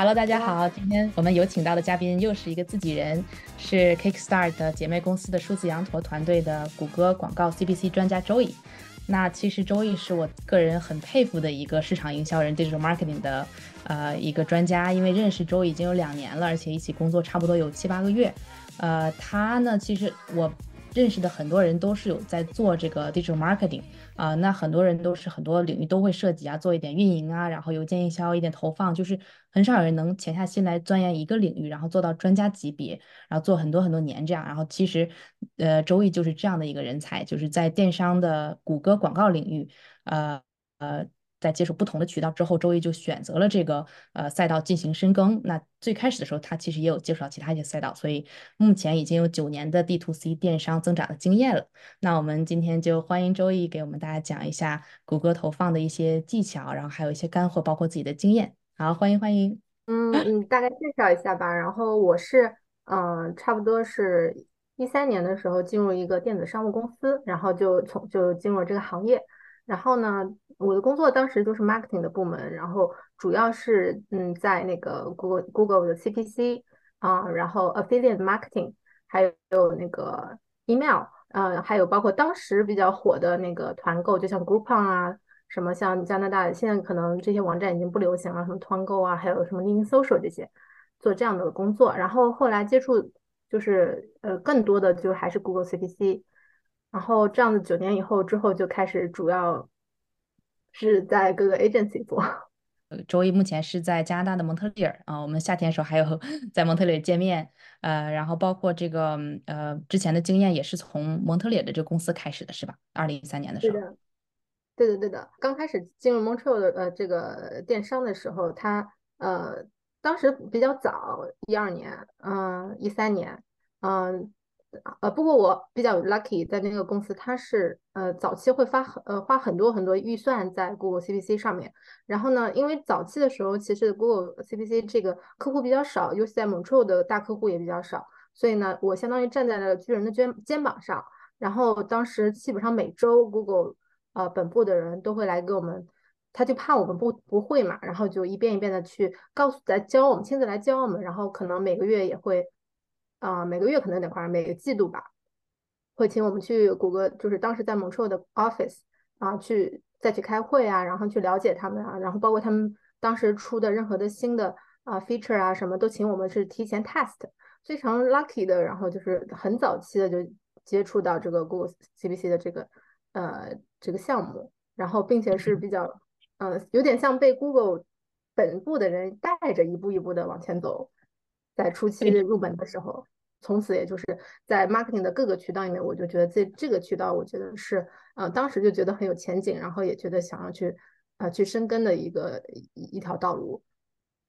Hello，大家好，今天我们有请到的嘉宾又是一个自己人，是 Kickstart 的姐妹公司的数字羊驼团队的谷歌广告 CPC 专家周易。那其实周易是我个人很佩服的一个市场营销人，digital marketing 的呃一个专家，因为认识周易已经有两年了，而且一起工作差不多有七八个月。呃，他呢，其实我。认识的很多人都是有在做这个 digital marketing 啊，那很多人都是很多领域都会涉及啊，做一点运营啊，然后邮件营销一点投放，就是很少有人能潜下心来钻研一个领域，然后做到专家级别，然后做很多很多年这样。然后其实，呃，周易就是这样的一个人才，就是在电商的谷歌广告领域，呃呃。在接触不同的渠道之后，周易就选择了这个呃赛道进行深耕。那最开始的时候，他其实也有接触到其他一些赛道，所以目前已经有九年的 D to C 电商增长的经验了。那我们今天就欢迎周易给我们大家讲一下谷歌投放的一些技巧，然后还有一些干货，包括自己的经验。好，欢迎欢迎。嗯嗯，大概介绍一下吧。然后我是嗯，差不多是一三年的时候进入一个电子商务公司，然后就从就进入这个行业。然后呢，我的工作当时就是 marketing 的部门，然后主要是嗯，在那个 Google Google 的 CPC 啊，然后 affiliate marketing，还有那个 email，呃，还有包括当时比较火的那个团购，就像 Groupon 啊，什么像加拿大现在可能这些网站已经不流行了，什么团购啊，还有什么 Link Social 这些，做这样的工作。然后后来接触就是呃，更多的就还是 Google CPC。然后这样子九年以后之后就开始主要是在各个 agency 做。周一目前是在加拿大的蒙特利尔啊，我们夏天的时候还有 在蒙特利尔见面，呃，然后包括这个呃之前的经验也是从蒙特利尔的这个公司开始的是吧？二零一三年的时候。对的，对的，对的。刚开始进入 Montreal 的呃这个电商的时候，他呃当时比较早，一二年，嗯，一三年，嗯。呃，呃不过我比较 lucky，在那个公司，它是呃早期会发很呃花很多很多预算在 Google CPC 上面。然后呢，因为早期的时候，其实 Google CPC 这个客户比较少，尤其在 Montreal 的大客户也比较少，所以呢，我相当于站在了巨人的肩肩膀上。然后当时基本上每周 Google 呃本部的人都会来给我们，他就怕我们不不会嘛，然后就一遍一遍的去告诉来教我们，亲自来教我们，然后可能每个月也会。啊，每个月可能有点夸张，每个季度吧，会请我们去谷歌，就是当时在蒙特的 office 啊，去再去开会啊，然后去了解他们啊，然后包括他们当时出的任何的新的啊 feature 啊，什么都请我们是提前 test，非常 lucky 的，然后就是很早期的就接触到这个 Google CPC 的这个呃这个项目，然后并且是比较呃有点像被 Google 本部的人带着一步一步的往前走。在初期入门的时候，从此也就是在 marketing 的各个渠道里面，我就觉得这这个渠道，我觉得是呃，当时就觉得很有前景，然后也觉得想要去啊去深耕的一个一一条道路。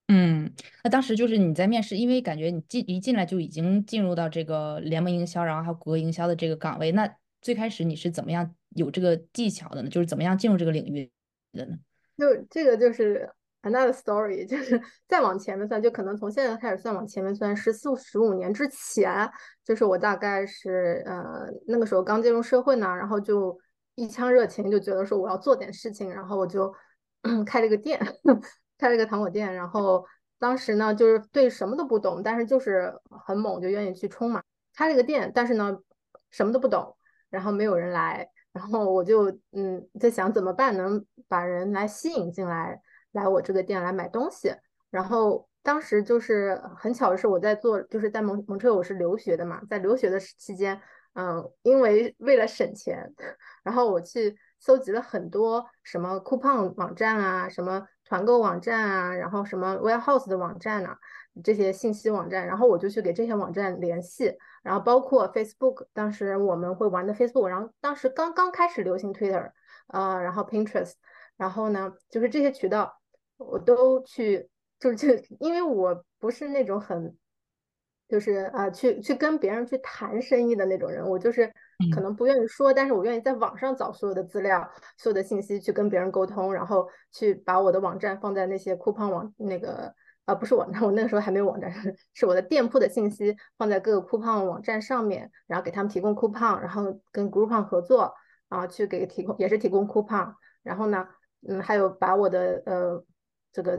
嗯，那当时就是你在面试，因为感觉你进一进来就已经进入到这个联盟营销，然后还有谷歌营销的这个岗位，那最开始你是怎么样有这个技巧的呢？就是怎么样进入这个领域的呢？就这个就是。Another story，就是再往前面算，就可能从现在开始算往前面算，十四十五年之前，就是我大概是呃那个时候刚进入社会呢，然后就一腔热情，就觉得说我要做点事情，然后我就 开了个店，开了个糖果店，然后当时呢就是对什么都不懂，但是就是很猛，就愿意去冲嘛，开了个店，但是呢什么都不懂，然后没有人来，然后我就嗯在想怎么办能把人来吸引进来。来我这个店来买东西，然后当时就是很巧的是我在做，就是在蒙蒙特我是留学的嘛，在留学的期间，嗯，因为为了省钱，然后我去搜集了很多什么 coupon 网站啊，什么团购网站啊，然后什么 warehouse 的网站呐，这些信息网站，然后我就去给这些网站联系，然后包括 Facebook，当时我们会玩的 Facebook，然后当时刚刚开始流行 Twitter，啊，然后 Pinterest，然后呢，就是这些渠道。我都去，就是就因为我不是那种很，就是啊，去去跟别人去谈生意的那种人，我就是可能不愿意说，但是我愿意在网上找所有的资料、所有的信息去跟别人沟通，然后去把我的网站放在那些 coupon 网那个啊，不是网站，我那个时候还没有网站，是我的店铺的信息放在各个 coupon 网站上面，然后给他们提供 coupon，然后跟 Groupon 合作啊，去给提供也是提供 coupon，然后呢，嗯，还有把我的呃。这个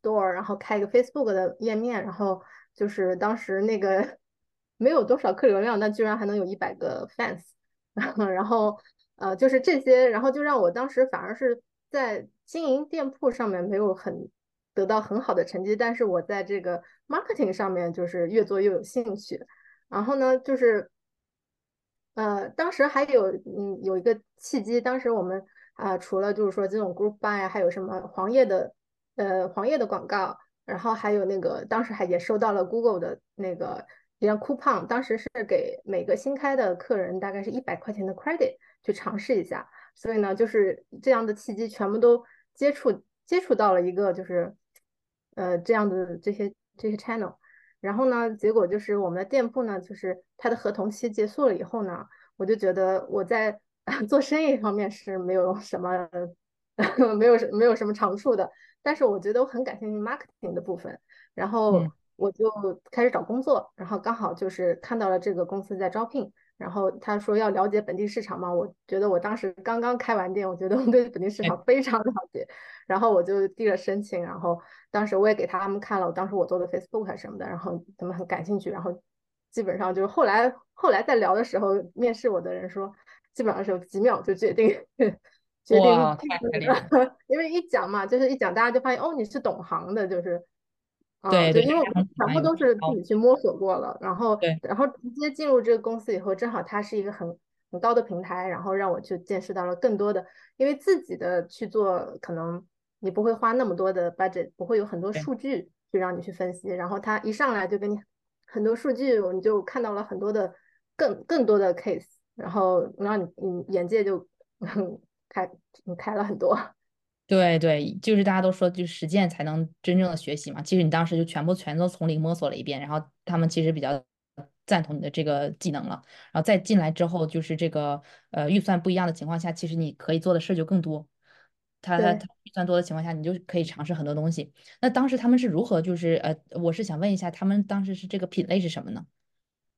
Store，然后开一个 Facebook 的页面，然后就是当时那个 没有多少客流量，但居然还能有一百个 fans，然后呃就是这些，然后就让我当时反而是在经营店铺上面没有很得到很好的成绩，但是我在这个 marketing 上面就是越做越有兴趣，然后呢就是呃当时还有嗯有一个契机，当时我们啊除了就是说这种 group buy，还有什么黄页的呃黄页的广告。然后还有那个，当时还也收到了 Google 的那个一张 coupon，当时是给每个新开的客人大概是一百块钱的 credit 去尝试一下。所以呢，就是这样的契机全部都接触接触到了一个就是呃这样的这些这些 channel。然后呢，结果就是我们的店铺呢，就是它的合同期结束了以后呢，我就觉得我在 做生意方面是没有什么 没有没有什么长处的。但是我觉得我很感兴趣 marketing 的部分，然后我就开始找工作，然后刚好就是看到了这个公司在招聘，然后他说要了解本地市场嘛，我觉得我当时刚刚开完店，我觉得我对本地市场非常了解，然后我就递了申请，然后当时我也给他们看了，当时我做的 Facebook 什么的，然后他们很感兴趣，然后基本上就是后来后来在聊的时候，面试我的人说，基本上是几秒就决定。决定，因为一讲嘛，就是一讲，大家就发现哦，你是懂行的，就是，对对，因为我们全部都是自己去摸索过了，然后，然后直接进入这个公司以后，正好它是一个很很高的平台，然后让我去见识到了更多的，因为自己的去做，可能你不会花那么多的 budget，不会有很多数据去让你去分析，然后他一上来就给你很多数据，你就看到了很多的更更多的 case，然后让你你眼界就。开开了很多，对对，就是大家都说，就实践才能真正的学习嘛。其实你当时就全部全都从零摸索了一遍，然后他们其实比较赞同你的这个技能了。然后再进来之后，就是这个呃预算不一样的情况下，其实你可以做的事就更多。他他他预算多的情况下，你就可以尝试很多东西。那当时他们是如何就是呃，我是想问一下，他们当时是这个品类是什么呢？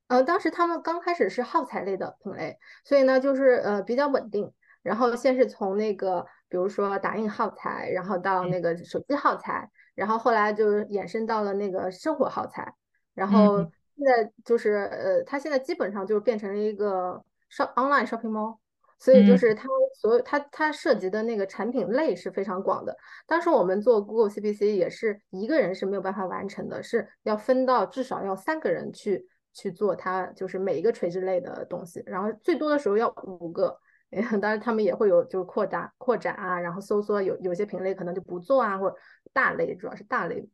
呃，当时他们刚开始是耗材类的品类，所以呢就是呃比较稳定。然后先是从那个，比如说打印耗材，然后到那个手机耗材，然后后来就是衍生到了那个生活耗材，然后现在就是呃，它现在基本上就是变成了一个 shop online shopping mall，所以就是它所有它它涉及的那个产品类是非常广的。当时我们做 Google CPC 也是一个人是没有办法完成的，是要分到至少要三个人去去做它，就是每一个垂直类的东西，然后最多的时候要五个。当然，他们也会有就是扩大、扩展啊，然后搜索有有些品类可能就不做啊，或者大类主要是大类。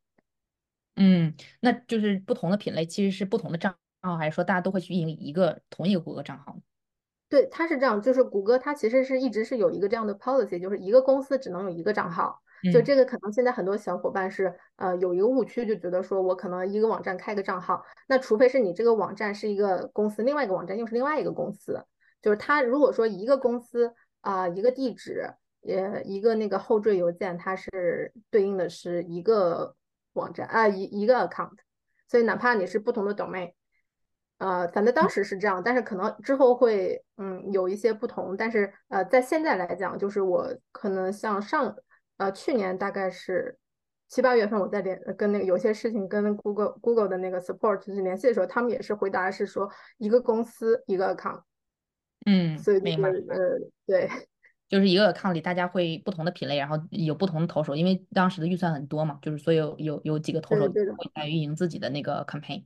嗯，那就是不同的品类其实是不同的账号，还是说大家都会去运营一个同一个谷歌账号？对，它是这样，就是谷歌它其实是一直是有一个这样的 policy，就是一个公司只能有一个账号。就这个可能现在很多小伙伴是呃有一个误区，就觉得说我可能一个网站开个账号，那除非是你这个网站是一个公司，另外一个网站又是另外一个公司。就是他如果说一个公司啊，一个地址，呃，一个那个后缀邮件，它是对应的是一个网站啊，一一个 account，所以哪怕你是不同的 domain，呃，反正当时是这样，但是可能之后会嗯有一些不同，但是呃，在现在来讲，就是我可能像上呃去年大概是七八月份我在联跟那个有些事情跟 Google Google 的那个 support 去联系的时候，他们也是回答是说一个公司一个 account。嗯，所以明白。呃，对，就是一个 account 里大家会不同的品类，然后有不同的投手，因为当时的预算很多嘛，就是所以有有有几个投手会来运营自己的那个 campaign。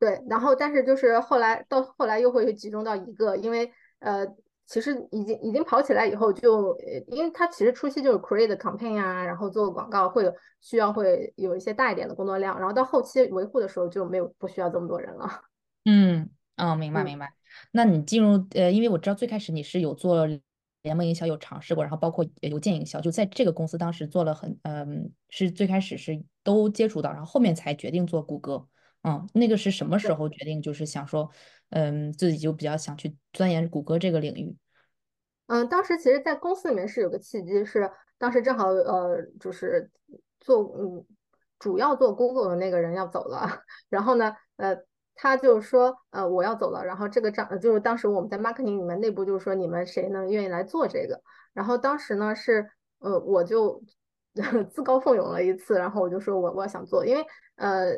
对，然后但是就是后来到后来又会集中到一个，因为呃，其实已经已经跑起来以后就，因为它其实初期就是 create campaign 啊，然后做广告会有需要会有一些大一点的工作量，然后到后期维护的时候就没有不需要这么多人了。嗯，哦，明白明白。那你进入呃，因为我知道最开始你是有做联盟营销，有尝试过，然后包括邮件营销，就在这个公司当时做了很，嗯，是最开始是都接触到，然后后面才决定做谷歌。嗯，那个是什么时候决定？就是想说，嗯，自己就比较想去钻研谷歌这个领域。嗯，当时其实，在公司里面是有个契机，是当时正好呃，就是做嗯，主要做 Google 的那个人要走了，然后呢，呃。他就说，呃，我要走了。然后这个账就是当时我们在 marketing 里面内部就是说，你们谁能愿意来做这个？然后当时呢是，呃，我就 自告奋勇了一次，然后我就说我我想做，因为呃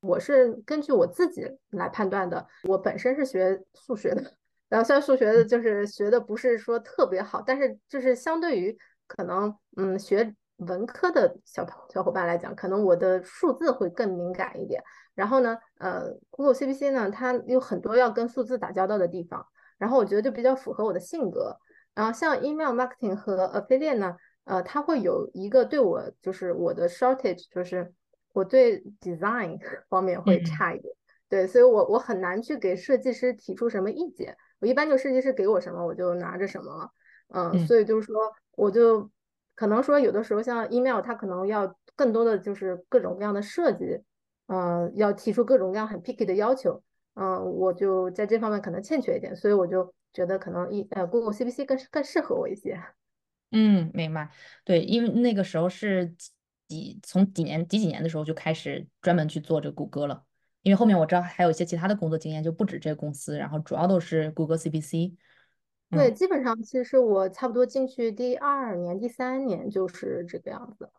我是根据我自己来判断的，我本身是学数学的，然后虽然数学的就是学的不是说特别好，但是就是相对于可能嗯学文科的小小伙伴来讲，可能我的数字会更敏感一点。然后呢，呃，Google CPC 呢，它有很多要跟数字打交道的地方，然后我觉得就比较符合我的性格。然后像 email marketing 和 affiliate 呢，呃，它会有一个对我就是我的 shortage，就是我对 design 方面会差一点，对，所以我我很难去给设计师提出什么意见，我一般就设计师给我什么我就拿着什么了，嗯，所以就是说我就可能说有的时候像 email 它可能要更多的就是各种各样的设计。嗯，要提出各种各样很 picky 的要求，嗯，我就在这方面可能欠缺一点，所以我就觉得可能一呃 Google CPC 更更适合我一些。嗯，明白。对，因为那个时候是几从几年几几年的时候就开始专门去做这个谷歌了，因为后面我知道还有一些其他的工作经验，就不止这个公司，然后主要都是谷歌 CPC。对，基本上其实我差不多进去第二年、第三年就是这个样子。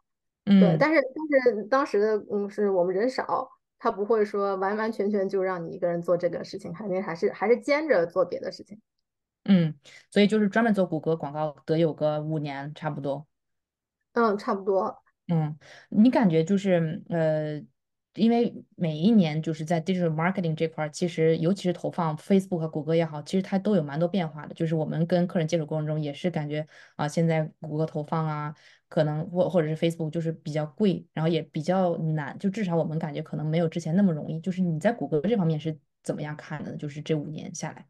对，但是但是当时的嗯是我们人少，他不会说完完全全就让你一个人做这个事情，肯定还是还是兼着做别的事情。嗯，所以就是专门做谷歌广告得有个五年差不多。嗯，差不多。嗯，你感觉就是呃。因为每一年就是在 digital marketing 这块儿，其实尤其是投放 Facebook 和谷歌也好，其实它都有蛮多变化的。就是我们跟客人接触过程中，也是感觉啊，现在谷歌投放啊，可能或或者是 Facebook 就是比较贵，然后也比较难。就至少我们感觉可能没有之前那么容易。就是你在谷歌这方面是怎么样看的？就是这五年下来，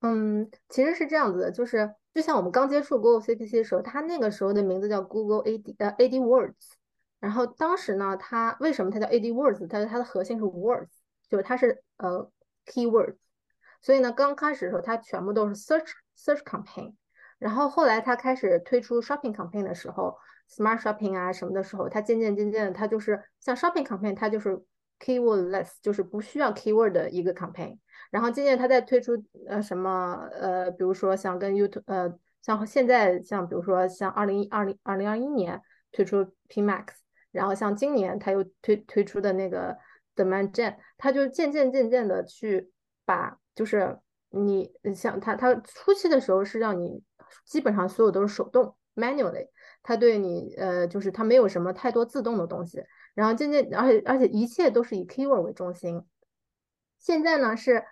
嗯，其实是这样子的，就是就像我们刚接触 Google CPC 的时候，它那个时候的名字叫 Google AD 呃 AdWords。然后当时呢，它为什么它叫 AdWords？它它的核心是 words，就是它是呃 keywords。所以呢，刚开始的时候它全部都是 search search campaign。然后后来它开始推出 shopping campaign 的时候，smart shopping 啊什么的时候，它渐渐渐渐的，它就是像 shopping campaign，它就是 keywordless，就是不需要 keyword 的一个 campaign。然后渐渐它在推出呃什么呃，比如说像跟 YouTube 呃，像现在像比如说像二零二零二零二一年推出 PMax。然后像今年他又推推出的那个 Demand Gen，他就渐渐渐渐的去把，就是你像他他初期的时候是让你基本上所有都是手动 manually，它对你呃就是它没有什么太多自动的东西，然后渐渐而且而且一切都是以 keyword 为中心，现在呢是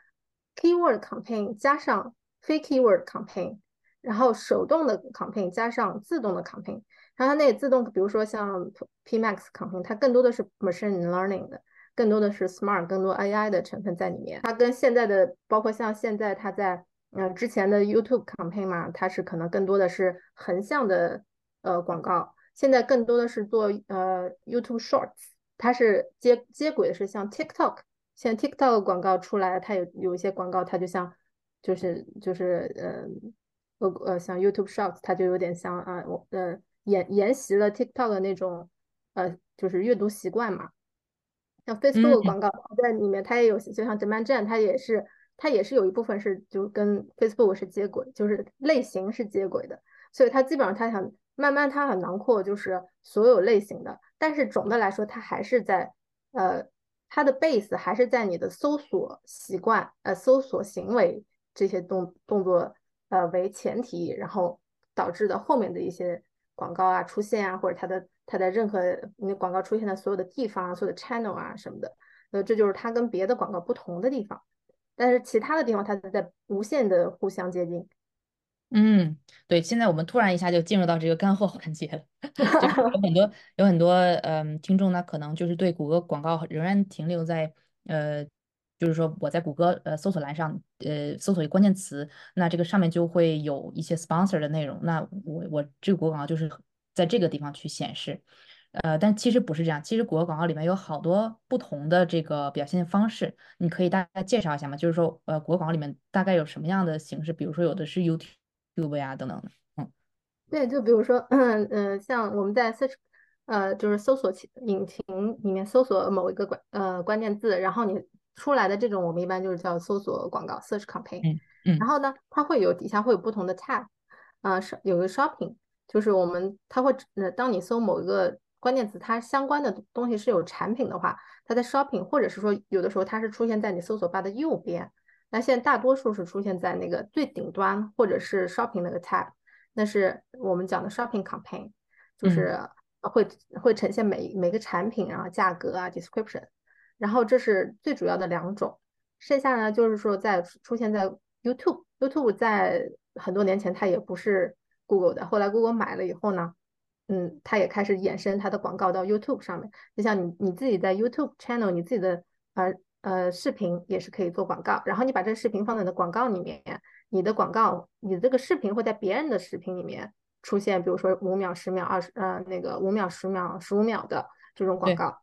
keyword campaign 加上非 keyword campaign，然后手动的 campaign 加上自动的 campaign。然后它那个自动，比如说像 PMax campaign，它更多的是 machine learning 的，更多的是 smart，更多 AI 的成分在里面。它跟现在的，包括像现在它在，呃，之前的 YouTube campaign 嘛，它是可能更多的是横向的呃广告，现在更多的是做呃 YouTube Shorts，它是接接轨的是像 TikTok，现在 TikTok 广告出来，它有有一些广告，它就像就是就是呃呃呃像 YouTube Shorts，它就有点像啊我呃。沿沿袭了 TikTok 的那种，呃，就是阅读习惯嘛。像 Facebook 广告在里面，它也有，就像 Demand Gen，它也是，它也是有一部分是就跟 Facebook 是接轨，就是类型是接轨的。所以它基本上它想慢慢它很囊括，就是所有类型的。但是总的来说，它还是在，呃，它的 base 还是在你的搜索习惯，呃，搜索行为这些动动作，呃为前提，然后导致的后面的一些。广告啊出现啊，或者它的它的任何那广告出现的所有的地方啊，所有的 channel 啊什么的，呃，这就是它跟别的广告不同的地方。但是其他的地方它在无限的互相接近。嗯，对，现在我们突然一下就进入到这个干货环节了，就是有很多有很多嗯听众呢，可能就是对谷歌广告仍然停留在呃。就是说，我在谷歌呃搜索栏上呃搜索一关键词，那这个上面就会有一些 sponsor 的内容。那我我这个广告就是在这个地方去显示，呃，但其实不是这样。其实谷歌广告里面有好多不同的这个表现方式，你可以大概介绍一下吗？就是说，呃，谷歌广告里面大概有什么样的形式？比如说，有的是 YouTube 呀等等的。嗯，对，就比如说，嗯嗯，像我们在 search 呃就是搜索引擎里面搜索某一个关呃关键字，然后你。出来的这种，我们一般就是叫搜索广告 （search campaign）。嗯嗯。然后呢，它会有底下会有不同的 tab，啊，是有个 shopping，就是我们它会呃，当你搜某一个关键词，它相关的东西是有产品的话，它在 shopping 或者是说有的时候它是出现在你搜索 bar 的右边，那现在大多数是出现在那个最顶端或者是 shopping 那个 tab，那是我们讲的 shopping campaign，就是会会呈现每每个产品啊价格啊 description，然后这是最主要的两种，剩下呢就是说在出现在 YouTube，YouTube 在很多年前它也不是 Google 的，后来 Google 买了以后呢。嗯，它也开始延伸它的广告到 YouTube 上面，就像你你自己在 YouTube channel，你自己的呃呃视频也是可以做广告，然后你把这个视频放在你的广告里面，你的广告，你这个视频会在别人的视频里面出现，比如说五秒、十秒、二十呃那个五秒、十秒、十五秒的这种广告，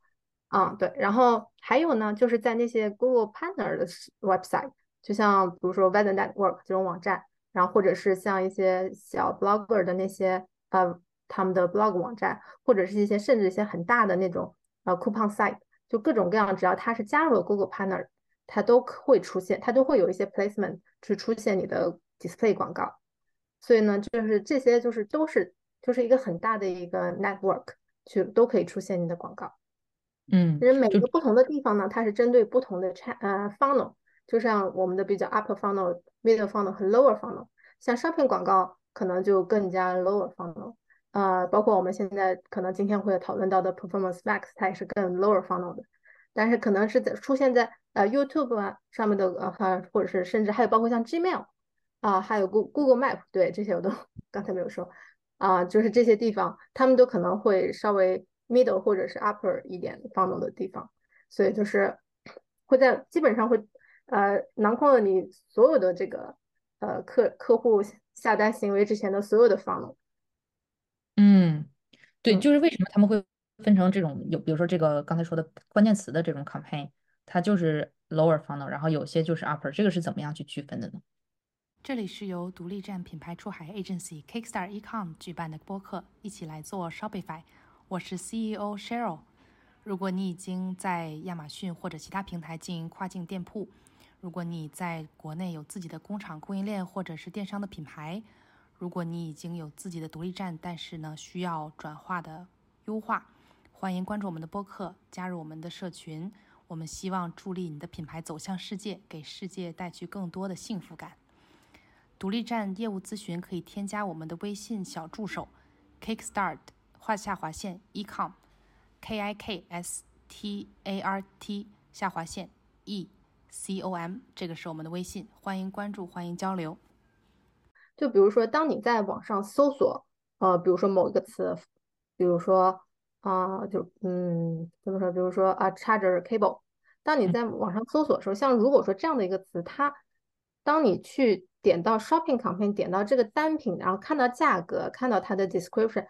嗯对，然后还有呢，就是在那些 Google Partner 的 website，就像比如说 Weather Network 这种网站，然后或者是像一些小 blogger 的那些呃。他们的 blog 网站，或者是一些甚至一些很大的那种呃 coupon site，就各种各样，只要它是加入了 Google Partner，它都会出现，它都会有一些 placement 去出现你的 display 广告。所以呢，就是这些就是都是就是一个很大的一个 network，去都可以出现你的广告。嗯，因为每个不同的地方呢，它是针对不同的 cha 呃 funnel，就像我们的比较 upper funnel、middle funnel 和 lower funnel，像 shopping 广告可能就更加 lower funnel。呃，包括我们现在可能今天会讨论到的 Performance Max，它也是更 lower funnel 的，但是可能是在出现在呃 YouTube 啊上面的呃，或者是甚至还有包括像 Gmail 啊，还有 Go Google Map，对这些我都刚才没有说啊，就是这些地方，他们都可能会稍微 middle 或者是 upper 一点 funnel 的地方，所以就是会在基本上会呃囊括了你所有的这个呃客客户下单行为之前的所有的 funnel。嗯，对，就是为什么他们会分成这种有，比如说这个刚才说的关键词的这种 campaign，它就是 lower funnel，然后有些就是 upper，这个是怎么样去区分的呢？这里是由独立站品牌出海 agency Kickstar Ecom 举办的播客，一起来做 Shopify。我是 CEO Cheryl。如果你已经在亚马逊或者其他平台经营跨境店铺，如果你在国内有自己的工厂供应链或者是电商的品牌。如果你已经有自己的独立站，但是呢需要转化的优化，欢迎关注我们的播客，加入我们的社群。我们希望助力你的品牌走向世界，给世界带去更多的幸福感。独立站业务咨询可以添加我们的微信小助手，Kickstart 画下划线 ecom，K I K S T A R T 下划线 E C O M，这个是我们的微信，欢迎关注，欢迎交流。就比如说，当你在网上搜索，呃，比如说某一个词，比如说啊，就嗯，怎么说？比如说啊，charger cable。当你在网上搜索的时候，像如果说这样的一个词，它当你去点到 shopping campaign，点到这个单品，然后看到价格，看到它的 description，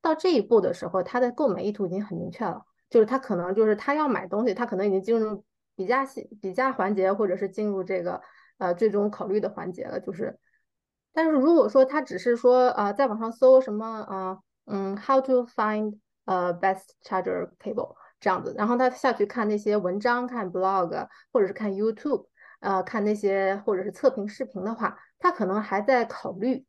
到这一步的时候，它的购买意图已经很明确了，就是他可能就是他要买东西，他可能已经进入比价系比价环节，或者是进入这个呃最终考虑的环节了，就是。但是如果说他只是说呃在网上搜什么啊嗯 how to find a best charger cable 这样子，然后他下去看那些文章，看 blog 或者是看 YouTube，呃看那些或者是测评视频的话，他可能还在考虑，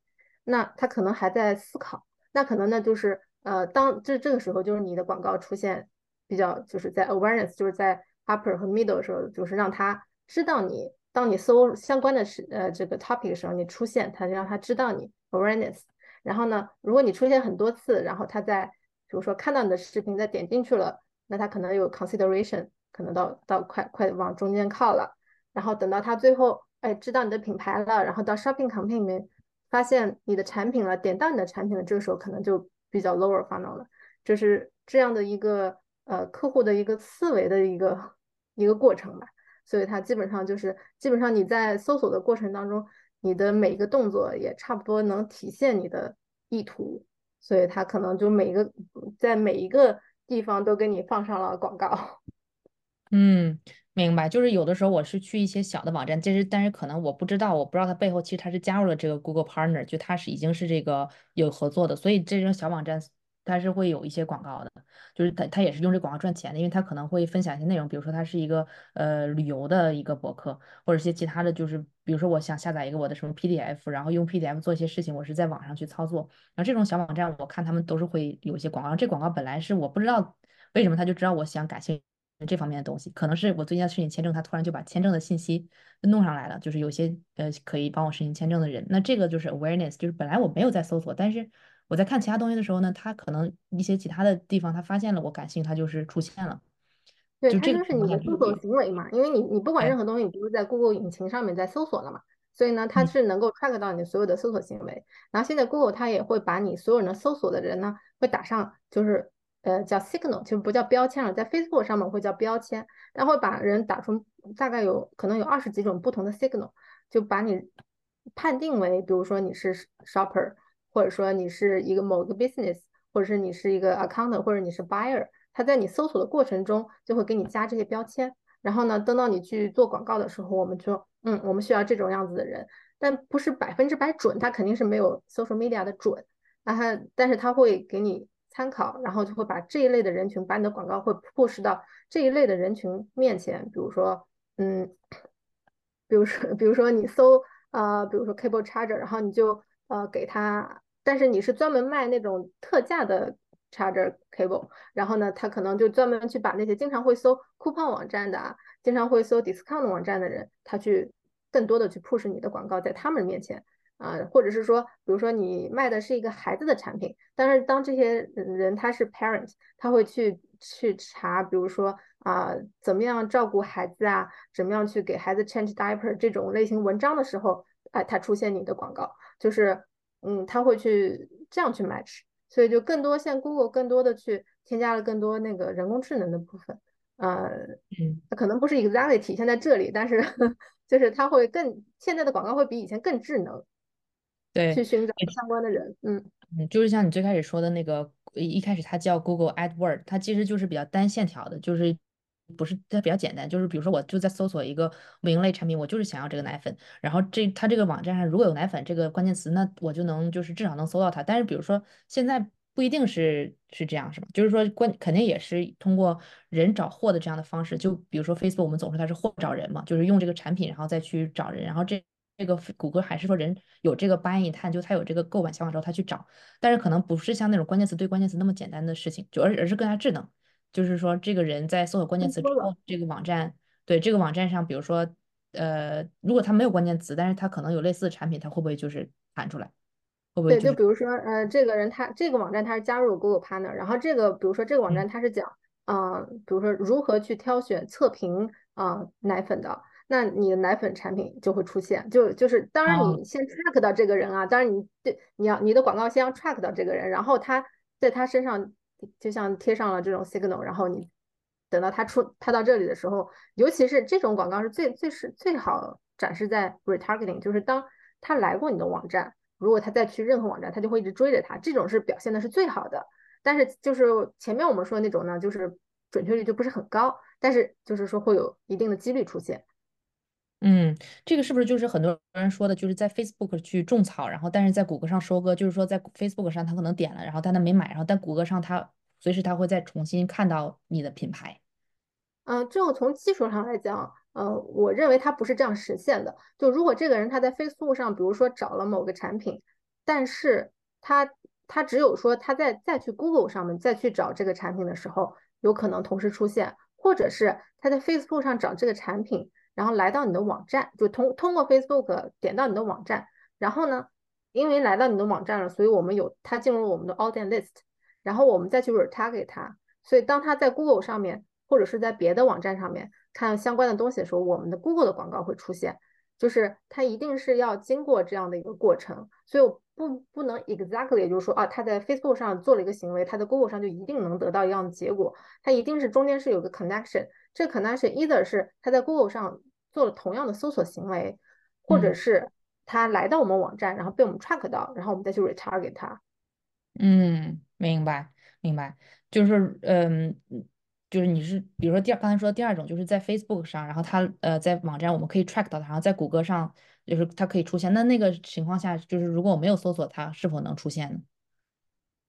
那他可能还在思考，那可能呢就是呃当这这个时候就是你的广告出现比较就是在 awareness 就是在 upper 和 middle 的时候，就是让他知道你。当你搜相关的是呃这个 topic 的时候，你出现，它就让它知道你 awareness。然后呢，如果你出现很多次，然后它在比如说看到你的视频，再点进去了，那它可能有 consideration，可能到到快快往中间靠了。然后等到他最后哎知道你的品牌了，然后到 shopping campaign 里面发现你的产品了，点到你的产品了，这个时候可能就比较 lower funnel 了。就是这样的一个呃客户的一个思维的一个一个过程吧。所以它基本上就是，基本上你在搜索的过程当中，你的每一个动作也差不多能体现你的意图，所以它可能就每一个在每一个地方都给你放上了广告。嗯，明白。就是有的时候我是去一些小的网站，其实但是可能我不知道，我不知道它背后其实它是加入了这个 Google Partner，就它是已经是这个有合作的，所以这种小网站。它是会有一些广告的，就是它它也是用这广告赚钱的，因为它可能会分享一些内容，比如说它是一个呃旅游的一个博客，或者一些其他的就是，比如说我想下载一个我的什么 PDF，然后用 PDF 做一些事情，我是在网上去操作，然后这种小网站我看他们都是会有一些广告，这广告本来是我不知道为什么他就知道我想感兴趣。这方面的东西，可能是我最近要申请签证，他突然就把签证的信息弄上来了，就是有些呃可以帮我申请签证的人，那这个就是 awareness，就是本来我没有在搜索，但是我在看其他东西的时候呢，他可能一些其他的地方他发现了我感兴趣，他就是出现了。对，它就是你的搜索行为嘛，因为你你不管任何东西，你都是在 Google 引擎上面在搜索了嘛，所以呢，它是能够 track 到你所有的搜索行为。然后现在 Google 它也会把你所有人的搜索的人呢，会打上就是。呃，叫 signal，就不叫标签了，在 Facebook 上面会叫标签，然后把人打出大概有可能有二十几种不同的 signal，就把你判定为，比如说你是 shopper，或者说你是一个某个 business，或者是你是一个 account，或者你是 buyer，他在你搜索的过程中就会给你加这些标签，然后呢，等到你去做广告的时候，我们就，嗯，我们需要这种样子的人，但不是百分之百准，它肯定是没有 social media 的准，然后但是他会给你。参考，然后就会把这一类的人群，把你的广告会 push 到这一类的人群面前。比如说，嗯，比如说，比如说你搜，呃，比如说 cable charger，然后你就呃给他，但是你是专门卖那种特价的 charger cable，然后呢，他可能就专门去把那些经常会搜 coupon 网站的啊，经常会搜 discount 网站的人，他去更多的去 push 你的广告在他们面前。啊，或者是说，比如说你卖的是一个孩子的产品，但是当这些人他是 parent，他会去去查，比如说啊，怎么样照顾孩子啊，怎么样去给孩子 change diaper 这种类型文章的时候，哎，它出现你的广告，就是嗯，他会去这样去 match，所以就更多像 Google 更多的去添加了更多那个人工智能的部分，呃，嗯，可能不是 exactly 体现在这里，但是就是它会更现在的广告会比以前更智能。对，去寻找相关的人，嗯。嗯，就是像你最开始说的那个，一开始它叫 Google AdWord，它其实就是比较单线条的，就是不是它比较简单，就是比如说我就在搜索一个母婴类产品，我就是想要这个奶粉，然后这它这个网站上如果有奶粉这个关键词，那我就能就是至少能搜到它。但是比如说现在不一定是是这样，是吧？就是说关肯定也是通过人找货的这样的方式，就比如说 Facebook，我们总说它是货找人嘛，就是用这个产品然后再去找人，然后这。这个谷歌还是说人有这个 buying 探就他有这个购买想法之后，他去找，但是可能不是像那种关键词对关键词那么简单的事情，就而而是更加智能。就是说，这个人在搜索关键词之后，这个网站对这个网站上，比如说，呃，如果他没有关键词，但是他可能有类似的产品，他会不会就是弹出来？会不会？对，就比如说，呃，这个人他这个网站他是加入了 Google Partner，然后这个比如说这个网站他是讲，啊，比如说如何去挑选测评啊奶粉的。那你的奶粉产品就会出现，就就是当然你先 track 到这个人啊，当然你对你要你的广告先要 track 到这个人，然后他在他身上就像贴上了这种 signal，然后你等到他出他到这里的时候，尤其是这种广告是最最是最好展示在 retargeting，就是当他来过你的网站，如果他再去任何网站，他就会一直追着他，这种是表现的是最好的。但是就是前面我们说的那种呢，就是准确率就不是很高，但是就是说会有一定的几率出现。嗯，这个是不是就是很多人说的，就是在 Facebook 去种草，然后但是在谷歌上收割，就是说在 Facebook 上他可能点了，然后但他没买，然后但谷歌上他随时他会再重新看到你的品牌。嗯，这个从技术上来讲，呃，我认为它不是这样实现的。就如果这个人他在 Facebook 上，比如说找了某个产品，但是他他只有说他在再去 Google 上面再去找这个产品的时候，有可能同时出现，或者是他在 Facebook 上找这个产品。然后来到你的网站，就通通过 Facebook 点到你的网站，然后呢，因为来到你的网站了，所以我们有它进入我们的 Audience List，然后我们再去 Retarget 它，所以当他在 Google 上面或者是在别的网站上面看相关的东西的时候，我们的 Google 的广告会出现，就是它一定是要经过这样的一个过程，所以不不能 exactly，也就是说啊，他在 Facebook 上做了一个行为，他在 Google 上就一定能得到一样的结果，它一定是中间是有个 connection，这 connection either 是他在 Google 上。做了同样的搜索行为，或者是他来到我们网站，然后被我们 track 到，然后我们再去 retarget 他。嗯，明白，明白，就是嗯，就是你是比如说第二刚才说的第二种，就是在 Facebook 上，然后他呃在网站我们可以 track 到他，然后在谷歌上就是他可以出现。那那个情况下，就是如果我没有搜索他，是否能出现呢？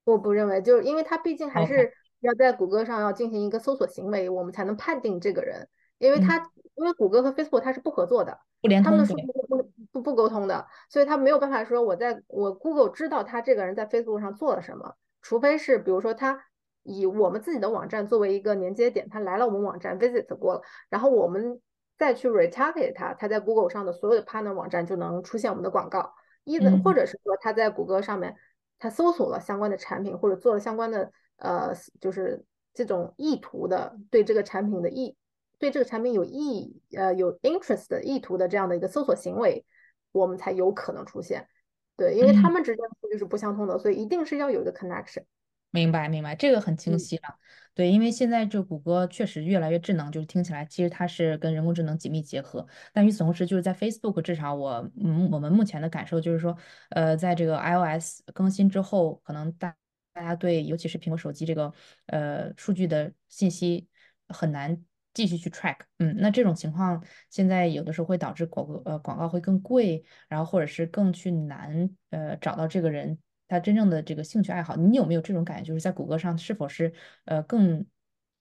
我不认为，就是因为他毕竟还是要在谷歌上要进行一个搜索行为，我们才能判定这个人，因为嗯它因为谷歌和 Facebook 它是不合作的，不连他们通的数据不不不沟通的，所以他没有办法说我在我 Google 知道他这个人在 Facebook 上做了什么，除非是比如说他以我们自己的网站作为一个连接点，他来了我们网站 visit 过了，然后我们再去 retarget 他，他在 Google 上的所有的 partner 网站就能出现我们的广告，一的嗯。或者是说他在谷歌上面他搜索了相关的产品或者做了相关的呃就是这种意图的对这个产品的意对这个产品有意呃有 interest 的意图的这样的一个搜索行为，我们才有可能出现。对，因为他嗯们之间的数据是不相通的，所以一定是要有一个 connection。明白明白，这个很清嗯晰了。对，因为现在这谷歌确实越来越智能，就是听起来其实它是跟人工智能紧密结合。但与此同时，就是在 Facebook 至少我嗯我们目前的感受就是说，呃，在这个 iOS 更新之后，可能大大家对尤其是苹果手机这个呃数据的信息很难继续去 track。嗯，那这种情况现在有的时候会导致广告呃广告会更贵，然后或者是更去难呃找到这个人。他真正的这个兴趣爱好，你有没有这种感觉？就是在谷歌上是否是呃更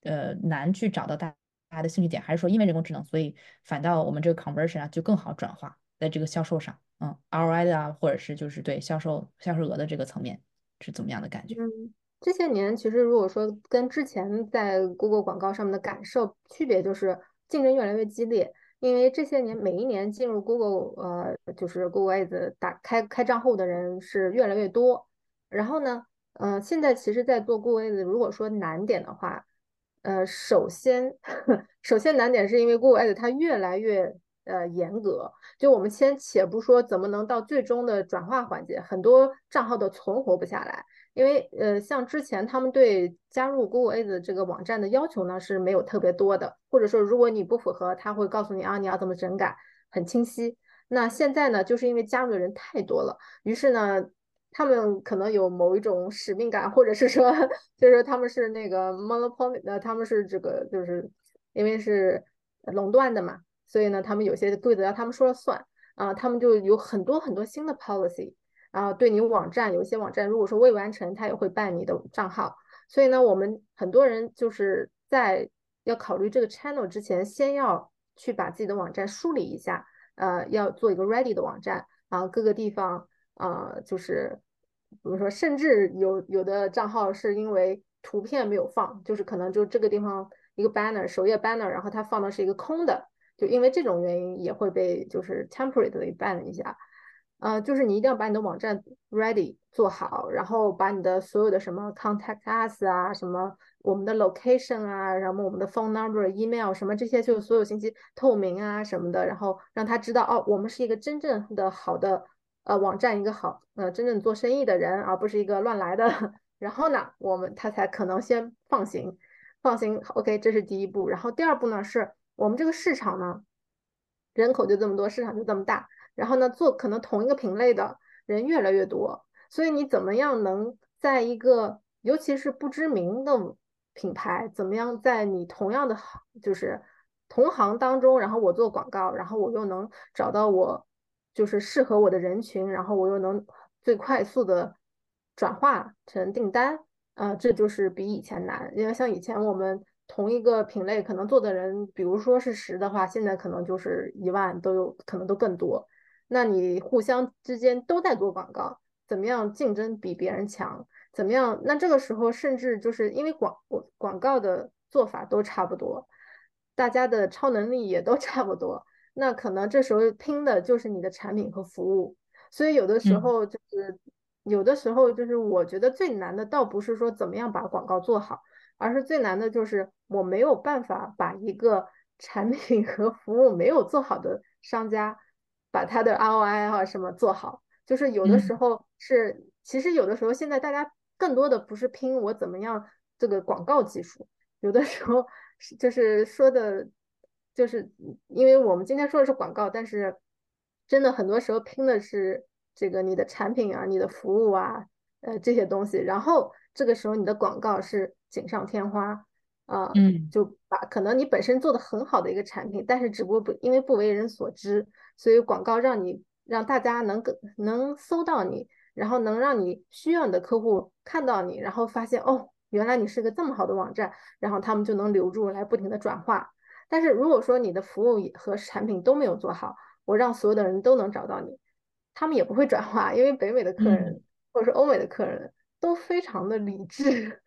呃难去找到大家的兴趣点，还是说因为人工智能，所以反倒我们这个 conversion 啊就更好转化在这个销售上，嗯，ROI 的啊，或者是就是对销售销售额的这个层面是怎么样的感觉？这些年其实如果说跟之前在 Google 广告上面的感受区别，就是竞争越来越激烈。因为这些年每一年进入 Google 呃就是 Google Ads 打开开账户的人是越来越多。然后呢，呃，现在其实在做 Google Ads，如果说难点的话，呃，首先 首先难点是因为 Google Ads 它越来越呃严格。就我们先且不说怎么能到最终的转化环节，很多账号都存活不下来。因为呃，像之前他们对加入 Google Ads 这个网站的要求呢是没有特别多的，或者说如果你不符合，他会告诉你啊你要怎么整改，很清晰。那现在呢，就是因为加入的人太多了，于是呢，他们可能有某一种使命感，或者是说，就是他们是那个 monopoly，呃，他们是这个就是因为是垄断的嘛，所以呢，他们有些规则要他们说了算啊，他们就有很多很多新的 policy。然后对你网站有一些网站，如果说未完成，它也会办你的账号。所以呢，我们很多人就是在要考虑这个 channel 之前，先要去把自己的网站梳理一下，呃，要做一个 ready 的网站啊，各个地方啊，就是比如说，甚至有有的账号是因为图片没有放，就是可能就这个地方一个 banner 首页 banner，然后它放的是一个空的，就因为这种原因也会被就是 temporarily ban 一下。呃，就是你一定要把你的网站 ready 做好，然后把你的所有的什么 contact us 啊，什么我们的 location 啊，然后我们的 phone number、email 什么这些，就是所有信息透明啊什么的，然后让他知道哦，我们是一个真正的好的呃网站，一个好呃真正做生意的人，而不是一个乱来的。然后呢，我们他才可能先放行，放行。OK，这是第一步。然后第二步呢，是我们这个市场呢，人口就这么多，市场就这么大。然后呢，做可能同一个品类的人越来越多，所以你怎么样能在一个尤其是不知名的品牌，怎么样在你同样的就是同行当中，然后我做广告，然后我又能找到我就是适合我的人群，然后我又能最快速的转化成订单，呃，这就是比以前难，因为像以前我们。同一个品类可能做的人，比如说是十的话，现在可能就是一万都有可能都更多。那你互相之间都在做广告，怎么样竞争比别人强？怎么样？那这个时候甚至就是因为广广告的做法都差不多，大家的超能力也都 差不多，那可能这时候拼的就是你的产品和服务。所以有的时候就是，有的时候就是我觉得最难的倒不是说怎么样把广告做好，而是最难的就是我没有办法把一个产品和服务没有做好的商家。把它的 ROI 啊什么做好，就是有的时候是，嗯、其实有的时候现在大家更多的不是拼我怎么样这个广告技术，有的时候就是说的，就是因为我们今天说的是广告，但是真的很多时候拼的是这个你的产品啊、你的服务啊，呃这些东西，然后这个时候你的广告是锦上添花。啊，嗯，就把可能你本身做的很好的一个产品，但是只不过不因为不为人所知，所以广告让你让大家能能搜到你，然后能让你需要你的客户看到你，然后发现哦，原来你是个这么好的网站，然后他们就能留住来不停的转化。但是如果说你的服务和产品都没有做好，我让所有的人都能找到你，他们也不会转化，因为北美的客人或者是欧美的客人都非常的理智，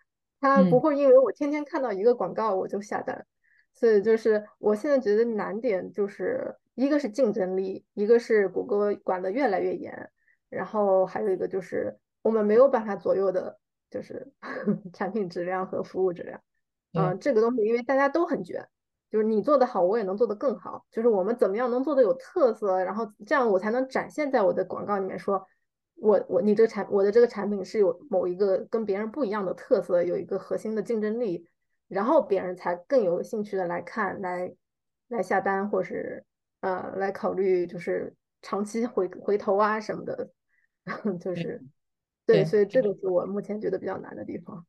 他不会因为我天天看到一个广告我就下单。所以就是我现在觉得难点就是一个是竞争力，一个是谷歌管的越来越严，然后还有一个就是我们没有办法左右的，就是 产品质量和服务质量。嗯，这个东西因为大家都很卷，就是你做的好，我也能做得更好。就是我们怎么样能做的有特色，然后这样我才能展现在我的广告里面，说我我你这个产我的这个产品是有某一个跟别人不一样的特色，有一个核心的竞争力。然后别人才更有兴趣的来看，来来下单，或是呃来考虑，就是长期回回头啊什么的，就是对，所以这个是我目前觉得比较难的地方。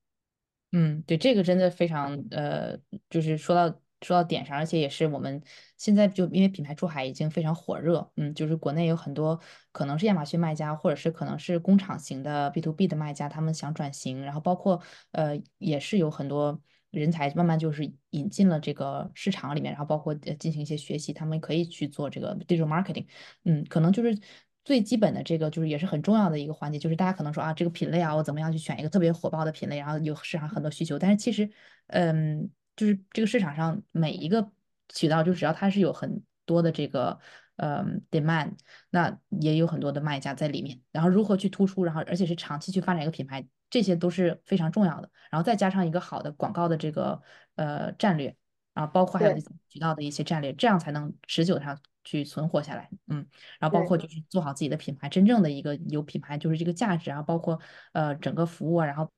嗯，对，这个真的非常呃，就是说到说到点上，而且也是我们现在就因为品牌出海已经非常火热，嗯，就是国内有很多可能是亚马逊卖家，或者是可能是工厂型的 B to B 的卖家，他们想转型，然后包括呃也是有很多。人才慢慢就是引进了这个市场里面，然后包括呃进行一些学习，他们可以去做这个 digital marketing。嗯，可能就是最基本的这个，就是也是很重要的一个环节，就是大家可能说啊，这个品类啊，我怎么样去选一个特别火爆的品类，然后有市场很多需求，但是其实，嗯，就是这个市场上每一个渠道，就只要它是有很多的这个。嗯，demand，那也有很多的卖家在里面，然后如何去突出，然后而且是长期去发展一个品牌，这些都是非常重要的。然后再加上一个好的广告的这个呃战略，然后包括还有渠道的一些战略，这样才能持久上去存活下来。嗯，然后包括就是做好自己的品牌，真正的一个有品牌就是这个价值，然后包括呃整个服务啊，然后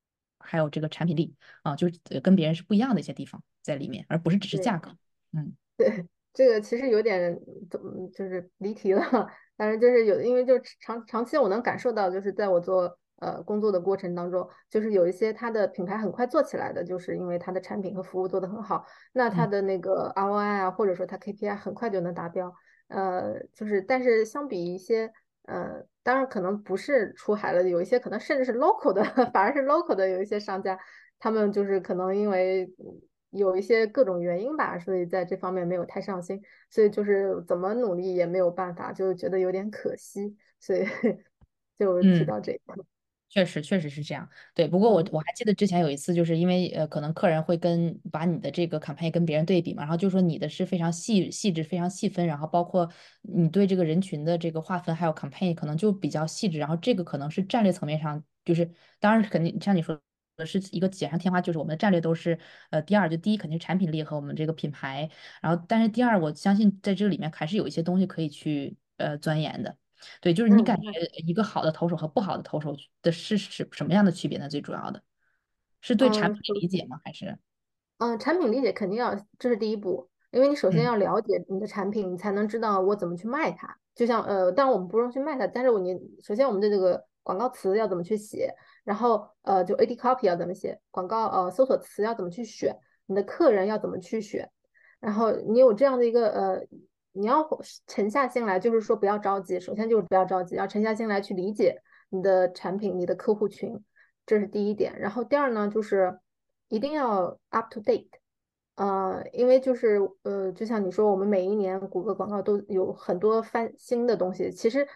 还有这个产品力啊，就是跟别人是不一样的一些地方在里面，而不是只是价格。嗯，对。这个其实有点怎么就是离题了，但是就是有，因为就长长期我能感受到，就是在我做呃工作的过程当中，就是有一些它的品牌很快做起来的，就是因为它的产品和服务做得很好，那它的那个 ROI 啊，或者说它 KPI 很快就能达标，呃，就是但是相比一些呃，当然可能不是出海了，有一些可能甚至是 local 的，反而是 local 的有一些商家，他们就是可能因为。有一些各种原因吧，所以在这方面没有太上心，所以就是怎么努力也没有办法，就觉得有点可惜，所以 就提到这一个。确实，确实是这样。对，不过我我还记得之前有一次，就是因为呃，可能客人会跟把你的这个 campaign 跟别人对比嘛，然后就说你的是非常细细致、非常细分，然后包括你对这个人群的这个划分，还有 campaign 可能就比较细致，然后这个可能是战略层面上，就是当然肯定像你说。是一个锦上添花，就是我们的战略都是，呃，第二就第一肯定是产品力和我们这个品牌，然后但是第二我相信在这里面还是有一些东西可以去呃钻研的，对，就是你感觉一个好的投手和不好的投手的是是什么样的区别呢？最主要的是对产品理解吗？还是？嗯，产品理解肯定要，这是第一步，因为你首先要了解你的产品，你才能知道我怎么去卖它。就像呃，当然我们不用去卖它，但是我你首先我们的这个广告词要怎么去写？然后呃，就 ad copy 要怎么写，广告呃搜索词要怎么去选，你的客人要怎么去选，然后你有这样的一个呃，你要沉下心来，就是说不要着急，首先就是不要着急，要沉下心来去理解你的产品、你的客户群，这是第一点。然后第二呢，就是一定要 up to date，呃，因为就是呃，就像你说，我们每一年谷歌广告都有很多翻新的东西，其实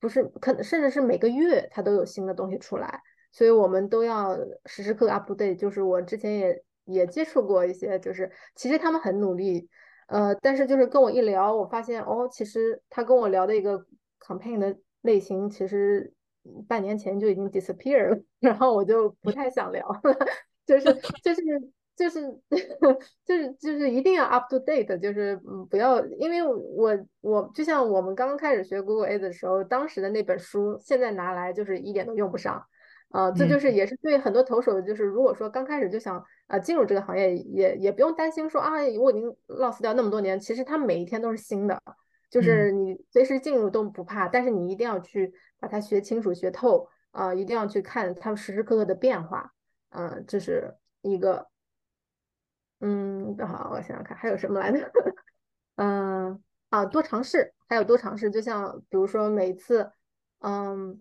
不是可能，甚至是每个月它都有新的东西出来。所以我们都要时时刻 up to date。就是我之前也也接触过一些，就是其实他们很努力，呃，但是就是跟我一聊，我发现哦，其实他跟我聊的一个 campaign 的类型，其实半年前就已经 disappear 了，然后我就不太想聊了，就是就是就是 就是就是一定要 up to date，就是嗯不要，因为我我就像我们刚刚开始学 Google Ads 的时候，当时的那本书，现在拿来就是一点都用不上。啊，这就是也是对很多投手，就是如果说刚开始就想啊进入这个行业，也也不用担心说啊我已经 lost 掉那么多年，其实它每一天都是新的，就是你随时进入都不怕，但是你一定要去把它学清楚、学透啊，一定要去看它们时时刻刻的变化，嗯，这是一个，嗯，好，我想想看还有什么来着，嗯啊，多尝试，还有多尝试，就像比如说每次，嗯。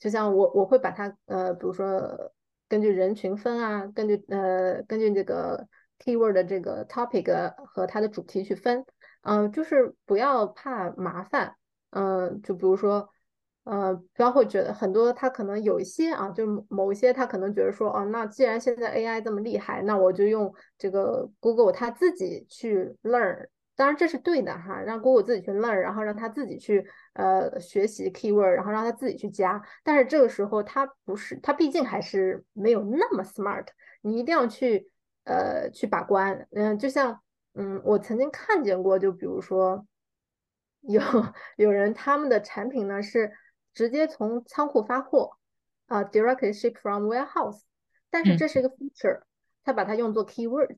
就像我我会把它呃，比如说根据人群分啊，根据呃根据这个 keyword 的这个 topic 和它的主题去分，嗯，就是不要怕麻烦，嗯，就比如说。呃，不要会觉得很多，他可能有一些啊，就某一些他可能觉得说，哦，那既然现在 AI 这么厉害，那我就用这个 Google 他自己去 learn，当然这是对的哈，让 Google 自己去 learn，然后让他自己去呃学习 keyword，然后让他自己去加。但是这个时候他不是，他毕竟还是没有那么 smart，你一定要去呃去把关。嗯，就像嗯，我曾经看见过，就比如说有有人他们的产品呢是。直接从仓库发货，啊，directly ship from warehouse。但是这是一个 feature，他把它用作 keywords。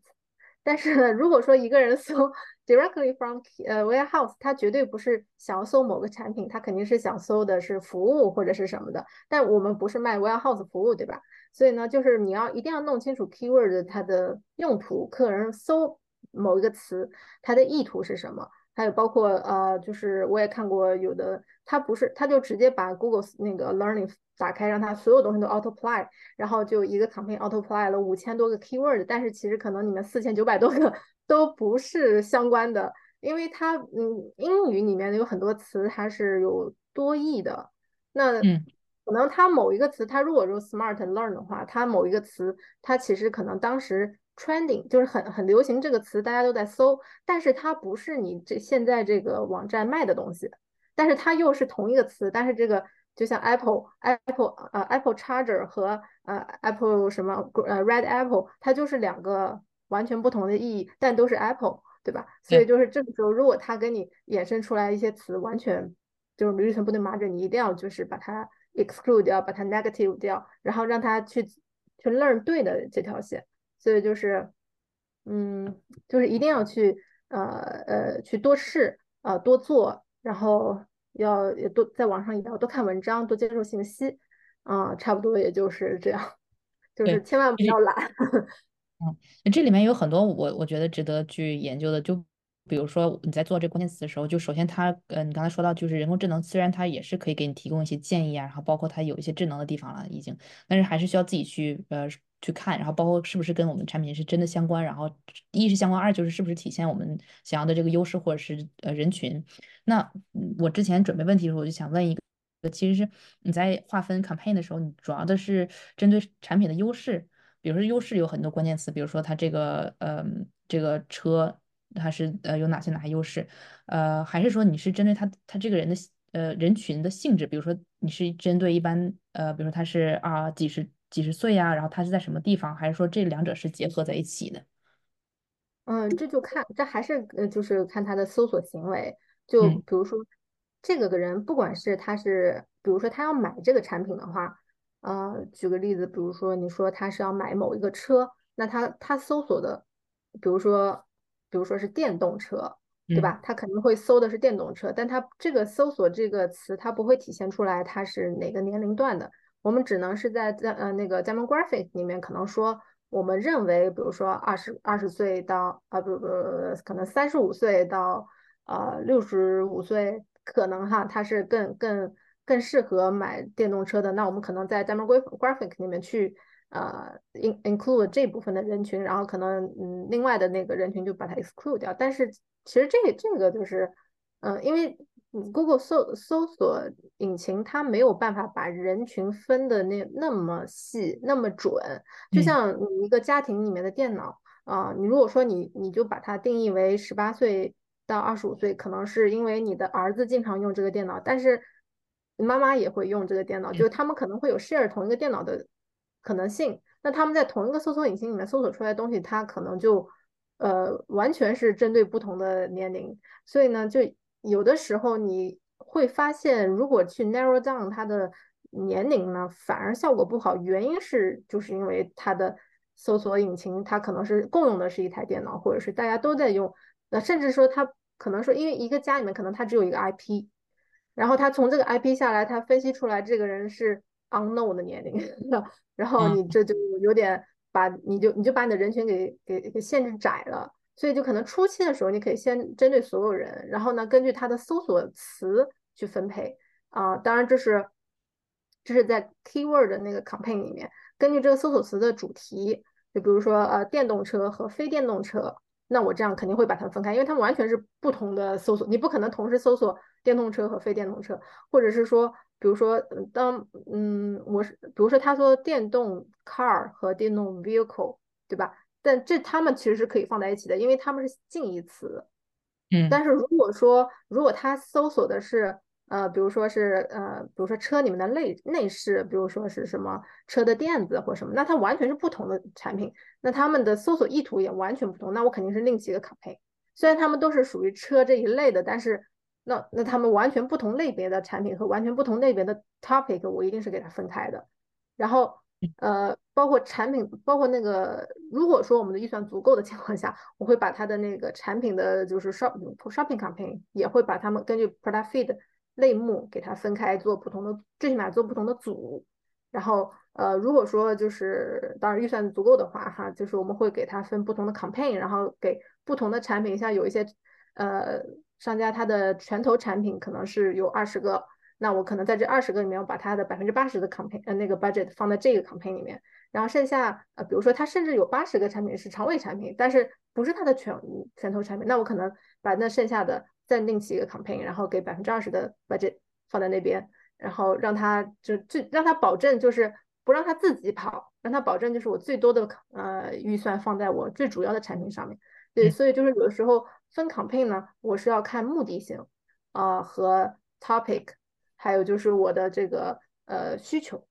但是，如果说一个人搜 directly from 呃 warehouse，他绝对不是想要搜某个产品，他肯定是想搜的是服务或者是什么的。但我们不是卖 warehouse 服务，对吧？所以呢，就是你要一定要弄清楚 keyword 它的用途，客人搜某一个词，它的意图是什么。还有包括呃，就是我也看过有的，他不是，他就直接把 Google 那个 Learning 打开，让他所有东西都 Auto Apply，然后就一个 campaign Auto Apply 了五千多个 keyword，但是其实可能你们四千九百多个 都不是相关的，因为它嗯英语里面有很多词它是有多义的，那可能它某一个词，它如果说 Smart Learn 的话，它某一个词它其实可能当时。Trending 就是很很流行这个词，大家都在搜，但是它不是你这现在这个网站卖的东西，但是它又是同一个词，但是这个就像 Apple Apple 呃 Apple Charger 和呃 Apple 什么呃 Red Apple，它就是两个完全不同的意义，但都是 Apple，对吧？所以就是这个时候，如果它给你衍生出来一些词，完全就是驴唇不对马嘴，你一定要就是把它 exclude 掉，把它 negative 掉，然后让它去去 learn 对的这条线。所以就是，嗯，就是一定要去，呃呃，去多试，呃，多做，然后要也多在网上也要多看文章，多接受信息，啊，差不多也就是这样，就是千万不要懒。嗯，这里面有很多我我觉得值得去研究的，就。比如说你在做这关键词的时候，就首先它，呃，你刚才说到就是人工智能，虽然它也是可以给你提供一些建议啊，然后包括它有一些智能的地方了已经，但是还是需要自己去呃去看，然后包括是不是跟我们产品是真的相关，然后一是相关，二就是是不是体现我们想要的这个优势或者是呃人群。那我之前准备问题的时候，我就想问一个，其实是你在划分 campaign 的时候，你主要的是针对产品的优势，比如说优势有很多关键词，比如说它这个呃这个车。它是呃有哪些哪些优势？呃，还是说你是针对他他这个人的呃人群的性质？比如说你是针对一般呃，比如说他是啊几十几十岁呀，然后他是在什么地方？还是说这两者是结合在一起的？嗯，这就看这还是呃就是看他的搜索行为。就比如说这个个人，不管是他是比如说他要买这个产品的话，呃，举个例子，比如说你说他是要买某一个车，那他他搜索的，比如说。比如说是电动车，对吧？他肯定会搜的是电动车，但他这个搜索这个词，它不会体现出来它是哪个年龄段的。我们只能是在在呃那个 demographic 里面可能说，我们认为，比如说二十二十岁到啊不不可能三十五岁到呃六十五岁，可能哈它是更更更适合买电动车的。那我们可能在 demographic 里面去。呃，in include 这部分的人群，然后可能嗯，另外的那个人群就把它 exclude 掉。但是其实这这个就是，嗯，因为 Google 搜搜索引擎它没有办法把人群分的那那么细那么准。就像你一个家庭里面的电脑啊，你如果说你你就把它定义为十八岁到二十五岁，可能是因为你的儿子经常用这个电脑，但是妈妈也会用这个电脑，就是他们可能会有 share 同一个电脑的。可能性，那他们在同一个搜索引擎里面搜索出来的东西，它可能就呃完全是针对不同的年龄，所以呢，就有的时候你会发现，如果去 narrow down 它的年龄呢，反而效果不好。原因是就是因为它的搜索引擎它可能是共用的是一台电脑，或者是大家都在用，那甚至说它可能说因为一个家里面可能它只有一个 IP，然后它从这个 IP 下来，它分析出来这个人是 unknown 的年龄。然后你这就有点把你就你就把你的人群给给给限制窄了，所以就可能初期的时候你可以先针对所有人，然后呢根据他的搜索词去分配。啊，当然这是这是在 keyword 的那个 campaign 里面，根据这个搜索词的主题，就比如说呃电动车和非电动车，那我这样肯定会把它们分开，因为它们完全是不同的搜索，你不可能同时搜索电动车和非电动车，或者是说，比如说当嗯我是比如说他说电动 car 和电动 vehicle，对吧？但这他们其实是可以放在一起的，因为他们是近义词。嗯，但是如果说如果他搜索的是呃，比如说是呃，比如说车里面的内内饰，比如说是什么车的垫子或什么，那它完全是不同的产品，那他们的搜索意图也完全不同，那我肯定是另起一个 campaign。虽然他们都是属于车这一类的，但是那那他们完全不同类别的产品和完全不同类别的 topic，我一定是给它分开的。然后呃，包括产品，包括那个，如果说我们的预算足够的情况下，我会把它的那个产品的就是 shop shopping campaign 也会把它们根据 product feed。类目给它分开做不同的，最起码做不同的组。然后，呃，如果说就是当然预算足够的话，哈，就是我们会给它分不同的 campaign，然后给不同的产品，像有一些呃商家他的拳头产品可能是有二十个，那我可能在这二十个里面，我把它的百分之八十的 campaign 呃那个 budget 放在这个 campaign 里面，然后剩下呃比如说他甚至有八十个产品是长尾产品，但是不是他的拳拳头产品，那我可能把那剩下的。再另起一个 campaign，然后给百分之二十的 budget 放在那边，然后让他就最让他保证就是不让他自己跑，让他保证就是我最多的呃预算放在我最主要的产品上面。对，所以就是有的时候分 campaign 呢，我是要看目的性啊和 topic，还有就是我的这个呃需求，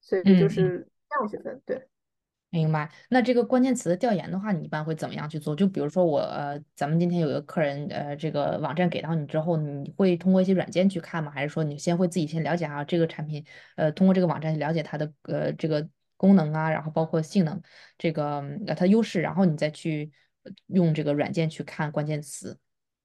所以就是这样去分。对。明白。那这个关键词的调研的话，你一般会怎么样去做？就比如说我，呃，咱们今天有一个客人，呃，这个网站给到你之后，你会通过一些软件去看吗？还是说你先会自己先了解啊这个产品，呃，通过这个网站了解它的呃这个功能啊，然后包括性能，这个呃它优势，然后你再去用这个软件去看关键词。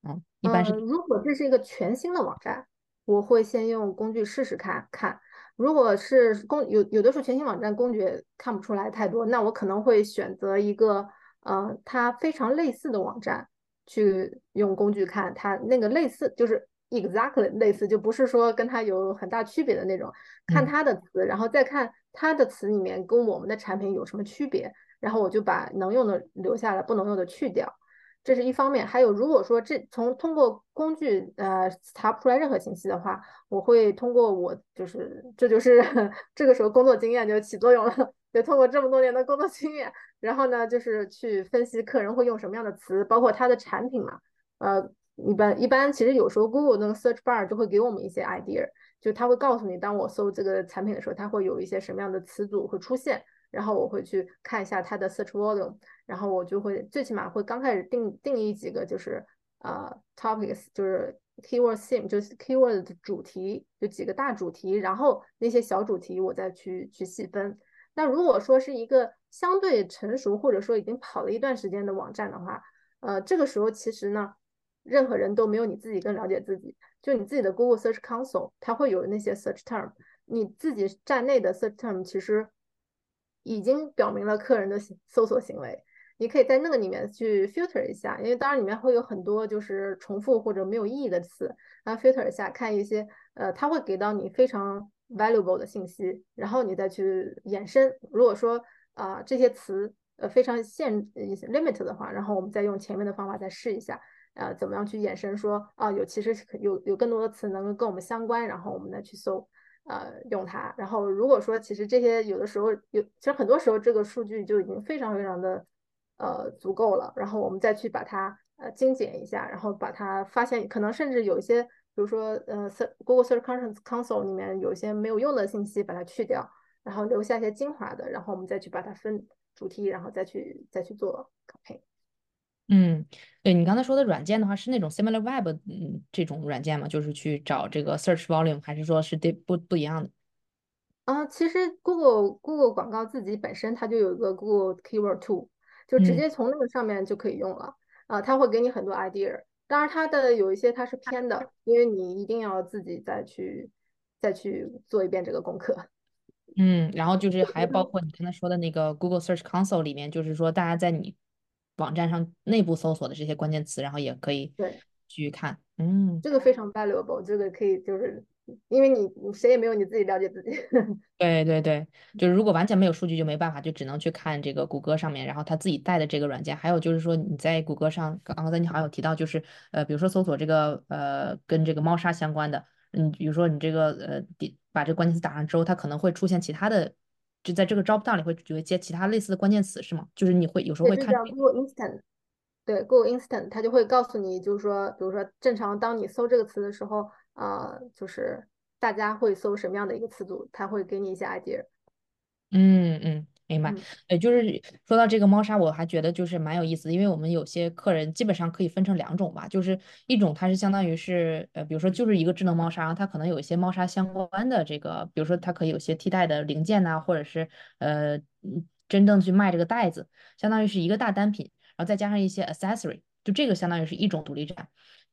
嗯，一般是。如果这是一个全新的网站，我会先用工具试试看看。如果是工有有的时候全新网站工具看不出来太多，那我可能会选择一个呃它非常类似的网站去用工具看它那个类似就是 exactly 类似，就不是说跟它有很大区别的那种，看它的词，然后再看它的词里面跟我们的产品有什么区别，然后我就把能用的留下来，不能用的去掉。这是一方面，还有如果说这从通过工具呃查不出来任何信息的话，我会通过我就是这就是 这个时候工作经验就起作用了，就通过这么多年的工作经验，然后呢就是去分析客人会用什么样的词，包括他的产品嘛，呃一般一般其实有时候 Google 那个 Search Bar 就会给我们一些 idea，就他会告诉你，当我搜这个产品的时候，它会有一些什么样的词组会出现。然后我会去看一下它的 search volume，然后我就会最起码会刚开始定定义几个就是呃 topics，就是 keyword theme，就是 keyword 的主题，就几个大主题，然后那些小主题我再去去细分。那如果说是一个相对成熟或者说已经跑了一段时间的网站的话，呃，这个时候其实呢，任何人都没有你自己更了解自己。就你自己的 Google Search Console，它会有那些 search term，你自己站内的 search term 其实。已经表明了客人的搜索行为，你可以在那个里面去 filter 一下，因为当然里面会有很多就是重复或者没有意义的词，然后 filter 一下，看一些呃，它会给到你非常 valuable 的信息，然后你再去衍生。如果说啊这些词呃非常限 limit 的话，然后我们再用前面的方法再试一下，呃，怎么样去衍生说啊有其实有有更多的词能够跟我们相关，然后我们再去搜。呃，用它。然后，如果说其实这些有的时候有，其实很多时候这个数据就已经非常非常的呃足够了。然后我们再去把它呃精简一下，然后把它发现可能甚至有一些，比如说呃，Google Search Console 里面有一些没有用的信息，把它去掉，然后留下一些精华的，然后我们再去把它分主题，然后再去再去做 campaign。嗯，对你刚才说的软件的话，是那种 Similar Web 嗯这种软件吗？就是去找这个 search volume，还是说是对不不一样的？啊，其实 Google Google 广告自己本身它就有一个 Google Keyword Tool，就直接从那个上面就可以用了。啊，它会给你很多 idea，当然它的有一些它是偏的，因为你一定要自己再去再去做一遍这个功课。嗯，然后就是还包括你刚才说的那个 Google Search Console 里面，就是说大家在你。网站上内部搜索的这些关键词，然后也可以对去看，嗯，这个非常 valuable，这个可以就是因为你你谁也没有你自己了解自己。对对对，就是如果完全没有数据就没办法，就只能去看这个谷歌上面，然后他自己带的这个软件。还有就是说你在谷歌上，刚刚才你好像有提到，就是呃，比如说搜索这个呃跟这个猫砂相关的，嗯，比如说你这个呃点把这个关键词打上之后，它可能会出现其他的，就在这个 job down 里会就会接其他类似的关键词是吗？就是你会有时候会看。到 Google Instant。对，Google Instant 它就会告诉你，就是说，比如说正常当你搜这个词的时候，呃，就是大家会搜什么样的一个词组，它会给你一些 idea。嗯嗯，明白。呃，就是说到这个猫砂，我还觉得就是蛮有意思的，因为我们有些客人基本上可以分成两种吧，就是一种它是相当于是呃，比如说就是一个智能猫砂，它可能有一些猫砂相关的这个，比如说它可以有些替代的零件呐，或者是呃真正去卖这个袋子，相当于是一个大单品。然后再加上一些 accessory，就这个相当于是一种独立站。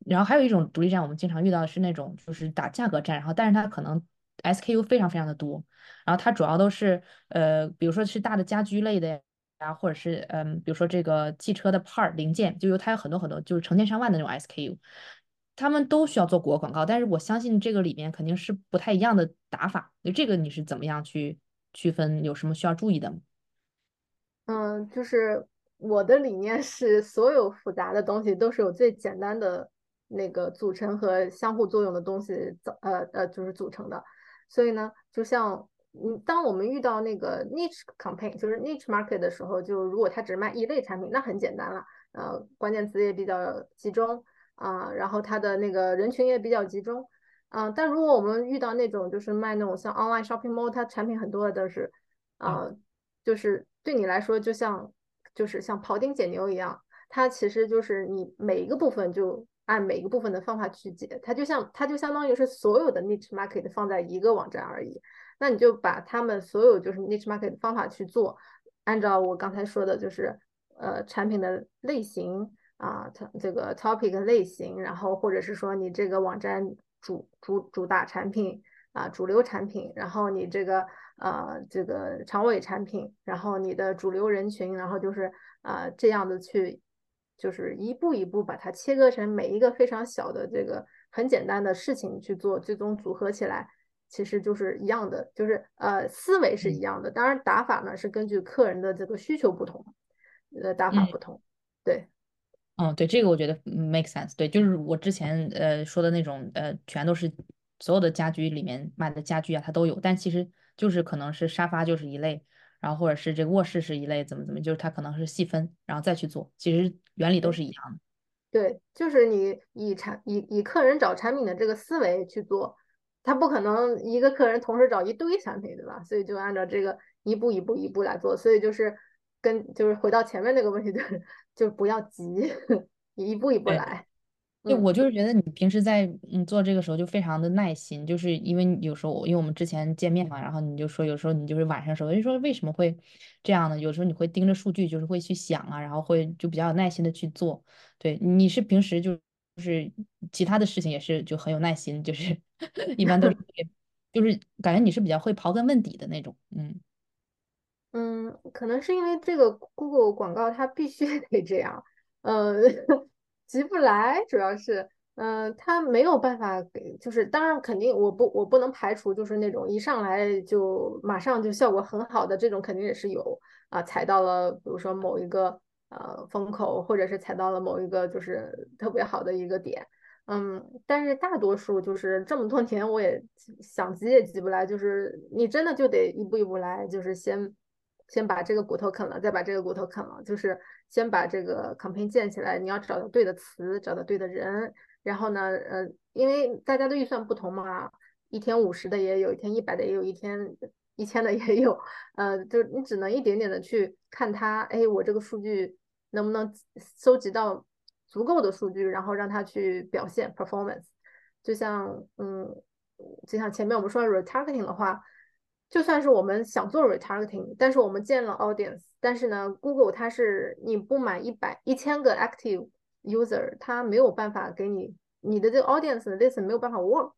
然后还有一种独立站，我们经常遇到的是那种就是打价格战，然后但是它可能 SKU 非常非常的多，然后它主要都是呃，比如说是大的家居类的呀，或者是嗯，比如说这个汽车的 part 零件，就有它有很多很多，就是成千上万的那种 SKU，他们都需要做国广告，但是我相信这个里面肯定是不太一样的打法。就这个你是怎么样去区分？有什么需要注意的吗？嗯，就是。我的理念是，所有复杂的东西都是有最简单的那个组成和相互作用的东西呃呃就是组成的。所以呢，就像嗯，当我们遇到那个 niche campaign，就是 niche market 的时候，就如果它只卖一类产品，那很简单了，呃，关键词也比较集中啊，然后它的那个人群也比较集中啊。但如果我们遇到那种就是卖那种像 online shopping mall，它产品很多的都是啊，就是对你来说就像。就是像庖丁解牛一样，它其实就是你每一个部分就按每一个部分的方法去解，它就像它就相当于是所有的 niche market 放在一个网站而已。那你就把他们所有就是 niche market 的方法去做，按照我刚才说的，就是呃产品的类型啊，它这个 topic 类型，然后或者是说你这个网站主主主打产品啊，主流产品，然后你这个。呃，这个长尾产品，然后你的主流人群，然后就是呃这样的去，就是一步一步把它切割成每一个非常小的这个很简单的事情去做，最终组合起来，其实就是一样的，就是呃思维是一样的，当然打法呢是根据客人的这个需求不同，呃打法不同，对，嗯对，这个我觉得 make sense，对，就是我之前呃说的那种呃全都是所有的家居里面卖的家具啊，它都有，但其实。就是可能是沙发就是一类，然后或者是这个卧室是一类，怎么怎么，就是它可能是细分，然后再去做，其实原理都是一样的。对，就是你以产以以客人找产品的这个思维去做，他不可能一个客人同时找一堆产品，对吧？所以就按照这个一步一步一步来做，所以就是跟就是回到前面那个问题，就是 就不要急，一步一步来。就我就是觉得你平时在嗯做这个时候就非常的耐心，就是因为有时候因为我们之前见面嘛，然后你就说有时候你就是晚上时候就说为什么会这样呢？有时候你会盯着数据，就是会去想啊，然后会就比较有耐心的去做。对，你是平时就就是其他的事情也是就很有耐心，就是 一般都是 就是感觉你是比较会刨根问底的那种，嗯嗯，可能是因为这个 Google 广告它必须得这样，呃。急不来，主要是，嗯，他没有办法给，就是当然肯定，我不我不能排除，就是那种一上来就马上就效果很好的这种，肯定也是有啊，踩到了，比如说某一个呃风口，或者是踩到了某一个就是特别好的一个点，嗯，但是大多数就是这么多年，我也想急也急不来，就是你真的就得一步一步来，就是先。先把这个骨头啃了，再把这个骨头啃了，就是先把这个 campaign 建起来。你要找到对的词，找到对的人，然后呢，呃，因为大家的预算不同嘛，一天五十的也有，一天一百的也有，一天一千的也有，呃，就你只能一点点的去看它，哎，我这个数据能不能收集到足够的数据，然后让它去表现 performance。就像，嗯，就像前面我们说的 retargeting 的话。就算是我们想做 retargeting，但是我们建了 audience，但是呢，Google 它是你不满一百一千个 active user，它没有办法给你你的这个 audience list 没有办法 work，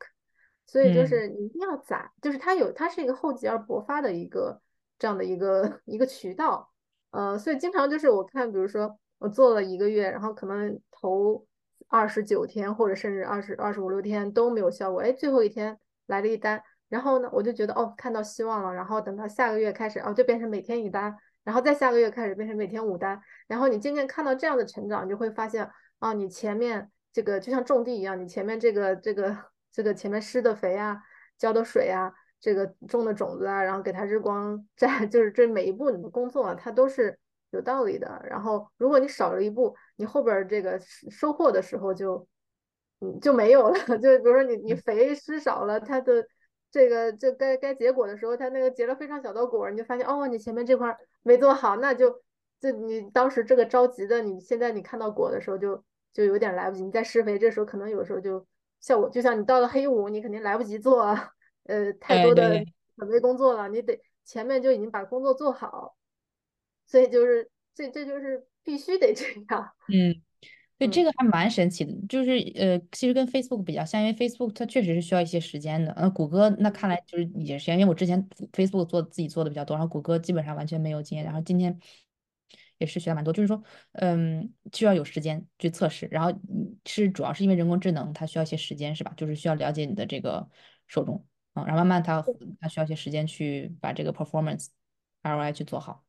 所以就是你一定要攒，就是它有它是一个厚积而薄发的一个这样的一个 一个渠道，呃，所以经常就是我看，比如说我做了一个月，然后可能头二十九天或者甚至二十二十五六天都没有效果，哎，最后一天。来了一单，然后呢，我就觉得哦，看到希望了。然后等到下个月开始，哦，就变成每天一单，然后再下个月开始变成每天五单。然后你渐渐看到这样的成长，你就会发现啊，你前面这个就像种地一样，你前面这个这个这个前面施的肥啊，浇的水啊，这个种的种子啊，然后给它日光 在，就是这每一步你的工作啊，它都是有道理的。然后如果你少了一步，你后边这个收获的时候就。嗯，就没有了。就比如说你你肥施少了，它的这个这该该结果的时候，它那个结了非常小的果，你就发现哦，你前面这块没做好，那就就你当时这个着急的，你现在你看到果的时候就就有点来不及。你在施肥，这时候可能有时候就效果，就像你到了黑五，你肯定来不及做呃太多的准备工作了，你得前面就已经把工作做好。所以就是这这就是必须得这样。嗯。对，这个还蛮神奇的，就是呃，其实跟 Facebook 比较像，因为 Facebook 它确实是需要一些时间的。呃，谷歌那看来就是也是，因为我之前 Facebook 做自己做的比较多，然后谷歌基本上完全没有经验，然后今天也是学了蛮多，就是说，嗯，需要有时间去测试，然后是主要是因为人工智能它需要一些时间，是吧？就是需要了解你的这个受众啊，然后慢慢它它需要一些时间去把这个 performance ROI 去做好。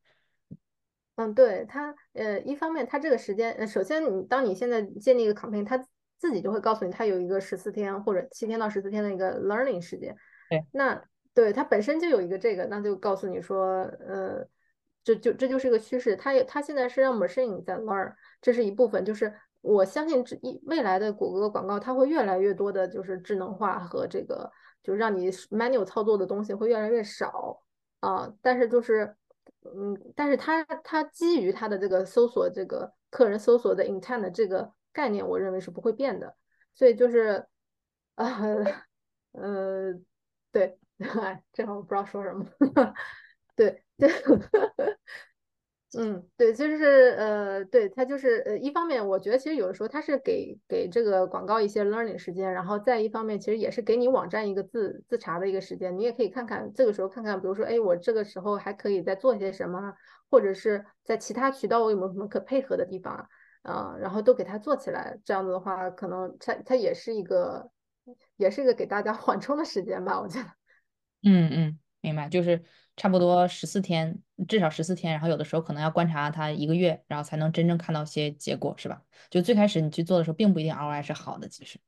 嗯，对它，呃，一方面它这个时间，呃，首先你当你现在建立一个 campaign，它自己就会告诉你，它有一个十四天或者七天到十四天的一个 learning 时间。对，那对它本身就有一个这个，那就告诉你说，呃，这就这就是一个趋势。它它现在是让 machine 在 learn，这是一部分。就是我相信这一未来的谷歌广告，它会越来越多的，就是智能化和这个，就让你 manual 操作的东西会越来越少啊。但是就是。嗯，但是它它基于它的这个搜索这个客人搜索的 intent 这个概念，我认为是不会变的。所以就是，呃呃，对，哎，这我不知道说什么，对 对。嗯，对，就是呃，对，它就是呃，一方面我觉得其实有的时候它是给给这个广告一些 learning 时间，然后再一方面其实也是给你网站一个自自查的一个时间，你也可以看看这个时候看看，比如说，哎，我这个时候还可以再做些什么，或者是在其他渠道我有没有什么可配合的地方啊，然后都给它做起来，这样子的话，可能它它也是一个也是一个给大家 缓冲的时间吧，我觉得。嗯嗯。明白，就是差不多十四天，至少十四天，然后有的时候可能要观察它一个月，然后才能真正看到些结果，是吧？就最开始你去做的时候，并不一定 ROI 是好的，其实。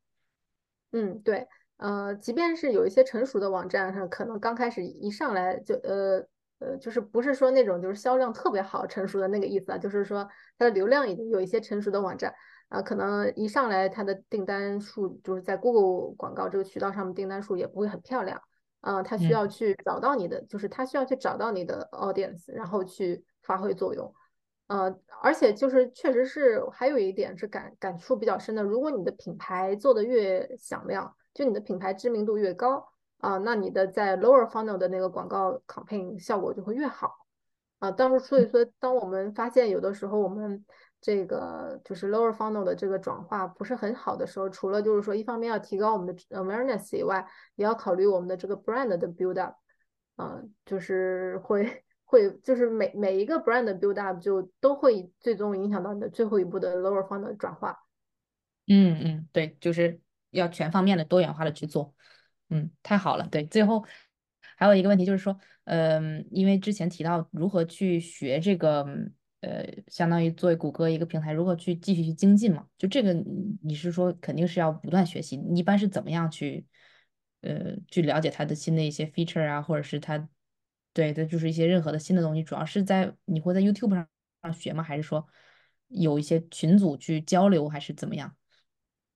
嗯，对，呃，即便是有一些成熟的网站上，可能刚开始一上来就，呃呃，就是不是说那种就是销量特别好成熟的那个意思啊，就是说它的流量已经有一些成熟的网站啊，可能一上来它的订单数就是在 Google 广告这个渠道上面订单数也不会很漂亮。嗯，他需要去找到你的，就是他需要去找到你的 audience，然后去发挥作用。呃，而且就是确实是还有一点是感感触比较深的，如果你的品牌做的越响亮，就你的品牌知名度越高啊，那你的在 lower funnel 的那个广告 campaign 效果就会越好啊。当时所以说，当我们发现有的时候我们这个就是 lower funnel 的这个转化不是很好的时候，除了就是说一方面要提高我们的 awareness 以外，也要考虑我们的这个 brand 的 build up，啊，就是会会就是每每一个 brand 的 build up 就都会最终影响到你的最后一步的 lower funnel 转化。嗯嗯，对，就是要全方面的多元化的去做。嗯，太好了。对，最后还有一个问题就是说，嗯，因为之前提到如何去学这个。呃，相当于作为谷歌一个平台，如何去继续去精进嘛？就这个，你是说肯定是要不断学习。你一般是怎么样去，呃，去了解它的新的一些 feature 啊，或者是它，对的，就是一些任何的新的东西，主要是在你会在 YouTube 上上学吗？还是说有一些群组去交流，还是怎么样？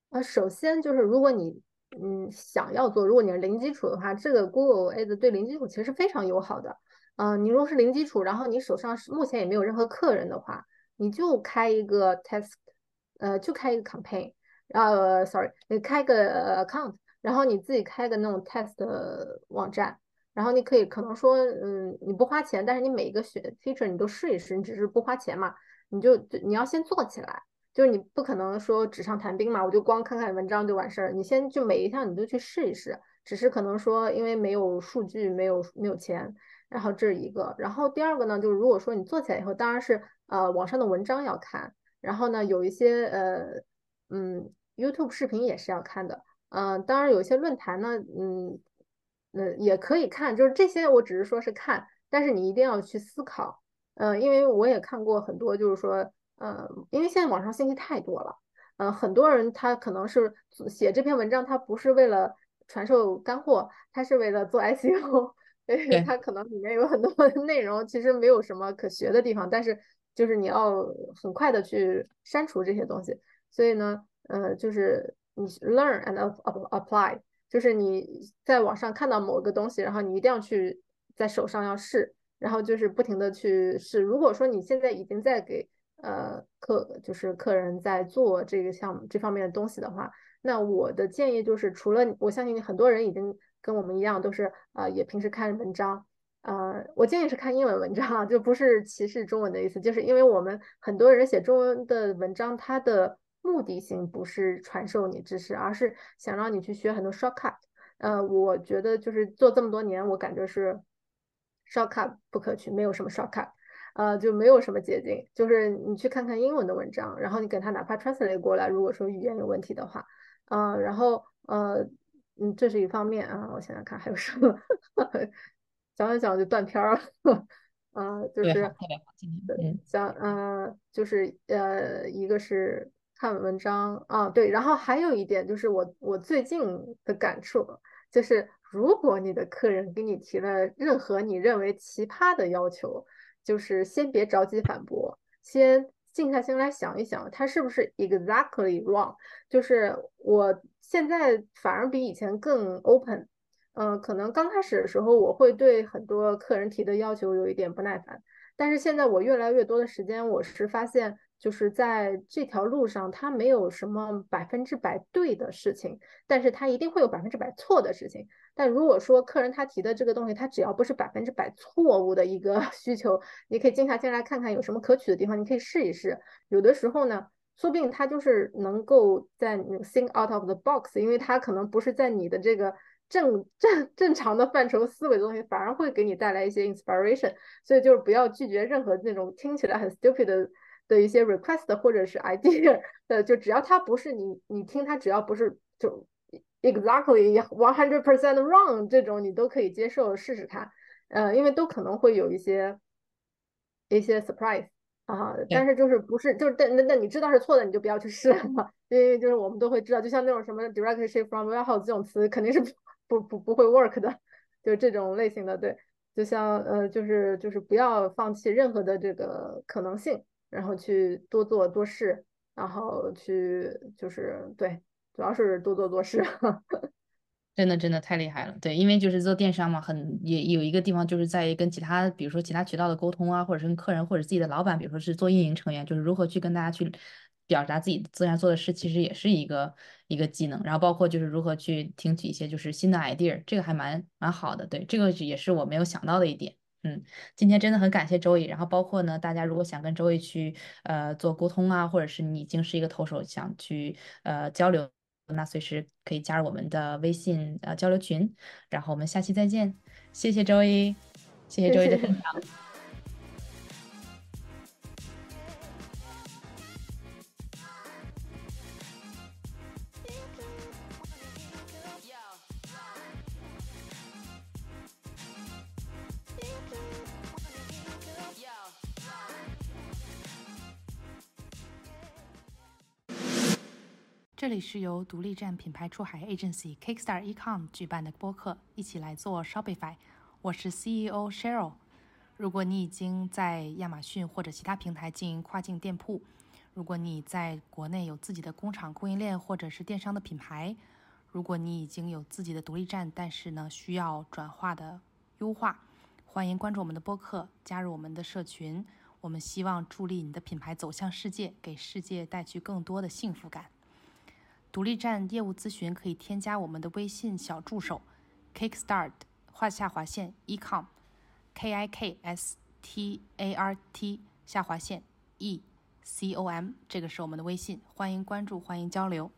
啊，首先就是如果你嗯想要做，如果你是零基础的话，这个 Google Ads 对零基础其实是非常友好的。嗯，你如果是零基础，然后你手上是目前也没有任何客人的话，你就开一个 test，呃，就开一个 campaign，呃，sorry，你开个 account，然后你自己开个那种 test 网站，然后你可以可能说，嗯，你不花钱，但是你每一个选 feature 你都试一试，你只是不花钱嘛，你就你要先做起来，就是你不可能说纸上谈兵嘛，我就光看看文章就完事儿，你先就每一项你都去试一试，只是可能说因为没有数据，没有没有钱。然后这是一个，然后第二个呢，就是如果说你做起来以后，当然是呃网上的文章要看，然后呢有一些呃嗯 YouTube 视频也是要看的，嗯当然有一些论坛呢，嗯嗯，也可以看，就是这些，我只是说是看，但是你一定要去思考，呃，因为我也看过很多，就是说，呃，因为现在网上信息太多了，嗯，很多人他可能是写这篇文章，他不是为了传授干货，他是为了做 SEO，对，他可能里面有很多内容其实没有什么可学的地方，但是就是你要很快的去删除这些东西，所以呢，呃，就是你 learn and apply。就是你在网上看到某个东西，然后你一定要去在手上要试，然后就是不停的去试。如果说你现在已经在给呃客就是客人在做这个项目这方面的东西的话，那我的建议就是，除了我相信很多人已经跟我们一样，都是呃也平时看文章，呃，我建议是看英文文章，就不是歧视中文的意思，就是因为我们很多人写中文的文章，它的。目的性不是传授你知识，而是想让你去学很多 shortcut。呃，我觉得就是做这么多年，我感觉是 shortcut 不可取，没有什么 shortcut，呃，就没有什么捷径。就是你去看看英文的文章，然后你给他哪怕 translate 过来，如果说语言有问题的话，呃，然后呃，嗯，这是一方面啊。我想想看还有什么，讲讲讲就断片儿了。啊，就是对，像呃，就是呃，一个是。看文章啊，对，然后还有一点就是我我最近的感触，就是如果你的客人给你提了任何你认为奇葩的要求，就是先别着急反驳，先静下心来想一想，他是不是 exactly wrong。就是我现在反而比以前更 open，嗯，可能刚开始的时候我会对很多客人提的要求有一点不耐烦，但是现在我越来越多的时间，我是发现。就是在这条路上，它没有什么百分之百对的事情，但是它一定会有百分之百错的事情。但如果说客人他提的这个东西，他只要不是百分之百错误的一个 需求，你可以静下心来看看有什么可取的地方，你可以试一试。有的时候呢，说不定他就是能够在 think out of the box，因为他可能不是在你的这个正正正常的范畴思维的东西，反而会给你带来一些 inspiration。所以就是不要拒绝任何那种听起来很 stupid 的。的一些 request 或者是 idea 呃，就只要它不是你你听它只要不是就 exactly one hundred percent wrong 这种你都可以接受试试看，呃，因为都可能会有一些一些 surprise 啊，但是就是不是就是但那那你知道是错的你就不要去试了，因为就是我们都会知道，就像那种什么 directly from warehouse 这种词肯定是不不不会 work 的，就这种类型的对，就像呃就是就是不要放弃任何的这个可能性。然后去多做多试，然后去就是对，主要是多做多试。真的真的太厉害了，对，因为就是做电商嘛，很也有一个地方就是在于跟其他，比如说其他渠道的沟通啊，或者是跟客人或者自己的老板，比如说是做运营成员，就是如何去跟大家去表达自己自然做的事，其实也是一个一个技能。然后包括就是如何去听取一些就是新的 idea，这个还蛮蛮好的，对，这个也是我没有想到的一点。嗯，今天真的很感谢周易，然后包括呢，大家如果想跟周易去呃做沟通啊，或者是你已经是一个投手，想去呃交流，那随时可以加入我们的微信呃交流群，然后我们下期再见，谢谢周一，谢谢周一的分享。这里是由独立站品牌出海 agency Kickstar Ecom 举办的播客，一起来做 Shopify。我是 CEO Cheryl。如果你已经在亚马逊或者其他平台经营跨境店铺，如果你在国内有自己的工厂、供应链或者是电商的品牌，如果你已经有自己的独立站，但是呢需要转化的优化，欢迎关注我们的播客，加入我们的社群。我们希望助力你的品牌走向世界，给世界带去更多的幸福感。独立站业务咨询可以添加我们的微信小助手，Kickstart 画下划线 ecom，K I K S T A R T 下划线 E C O M，这个是我们的微信，欢迎关注，欢迎交流。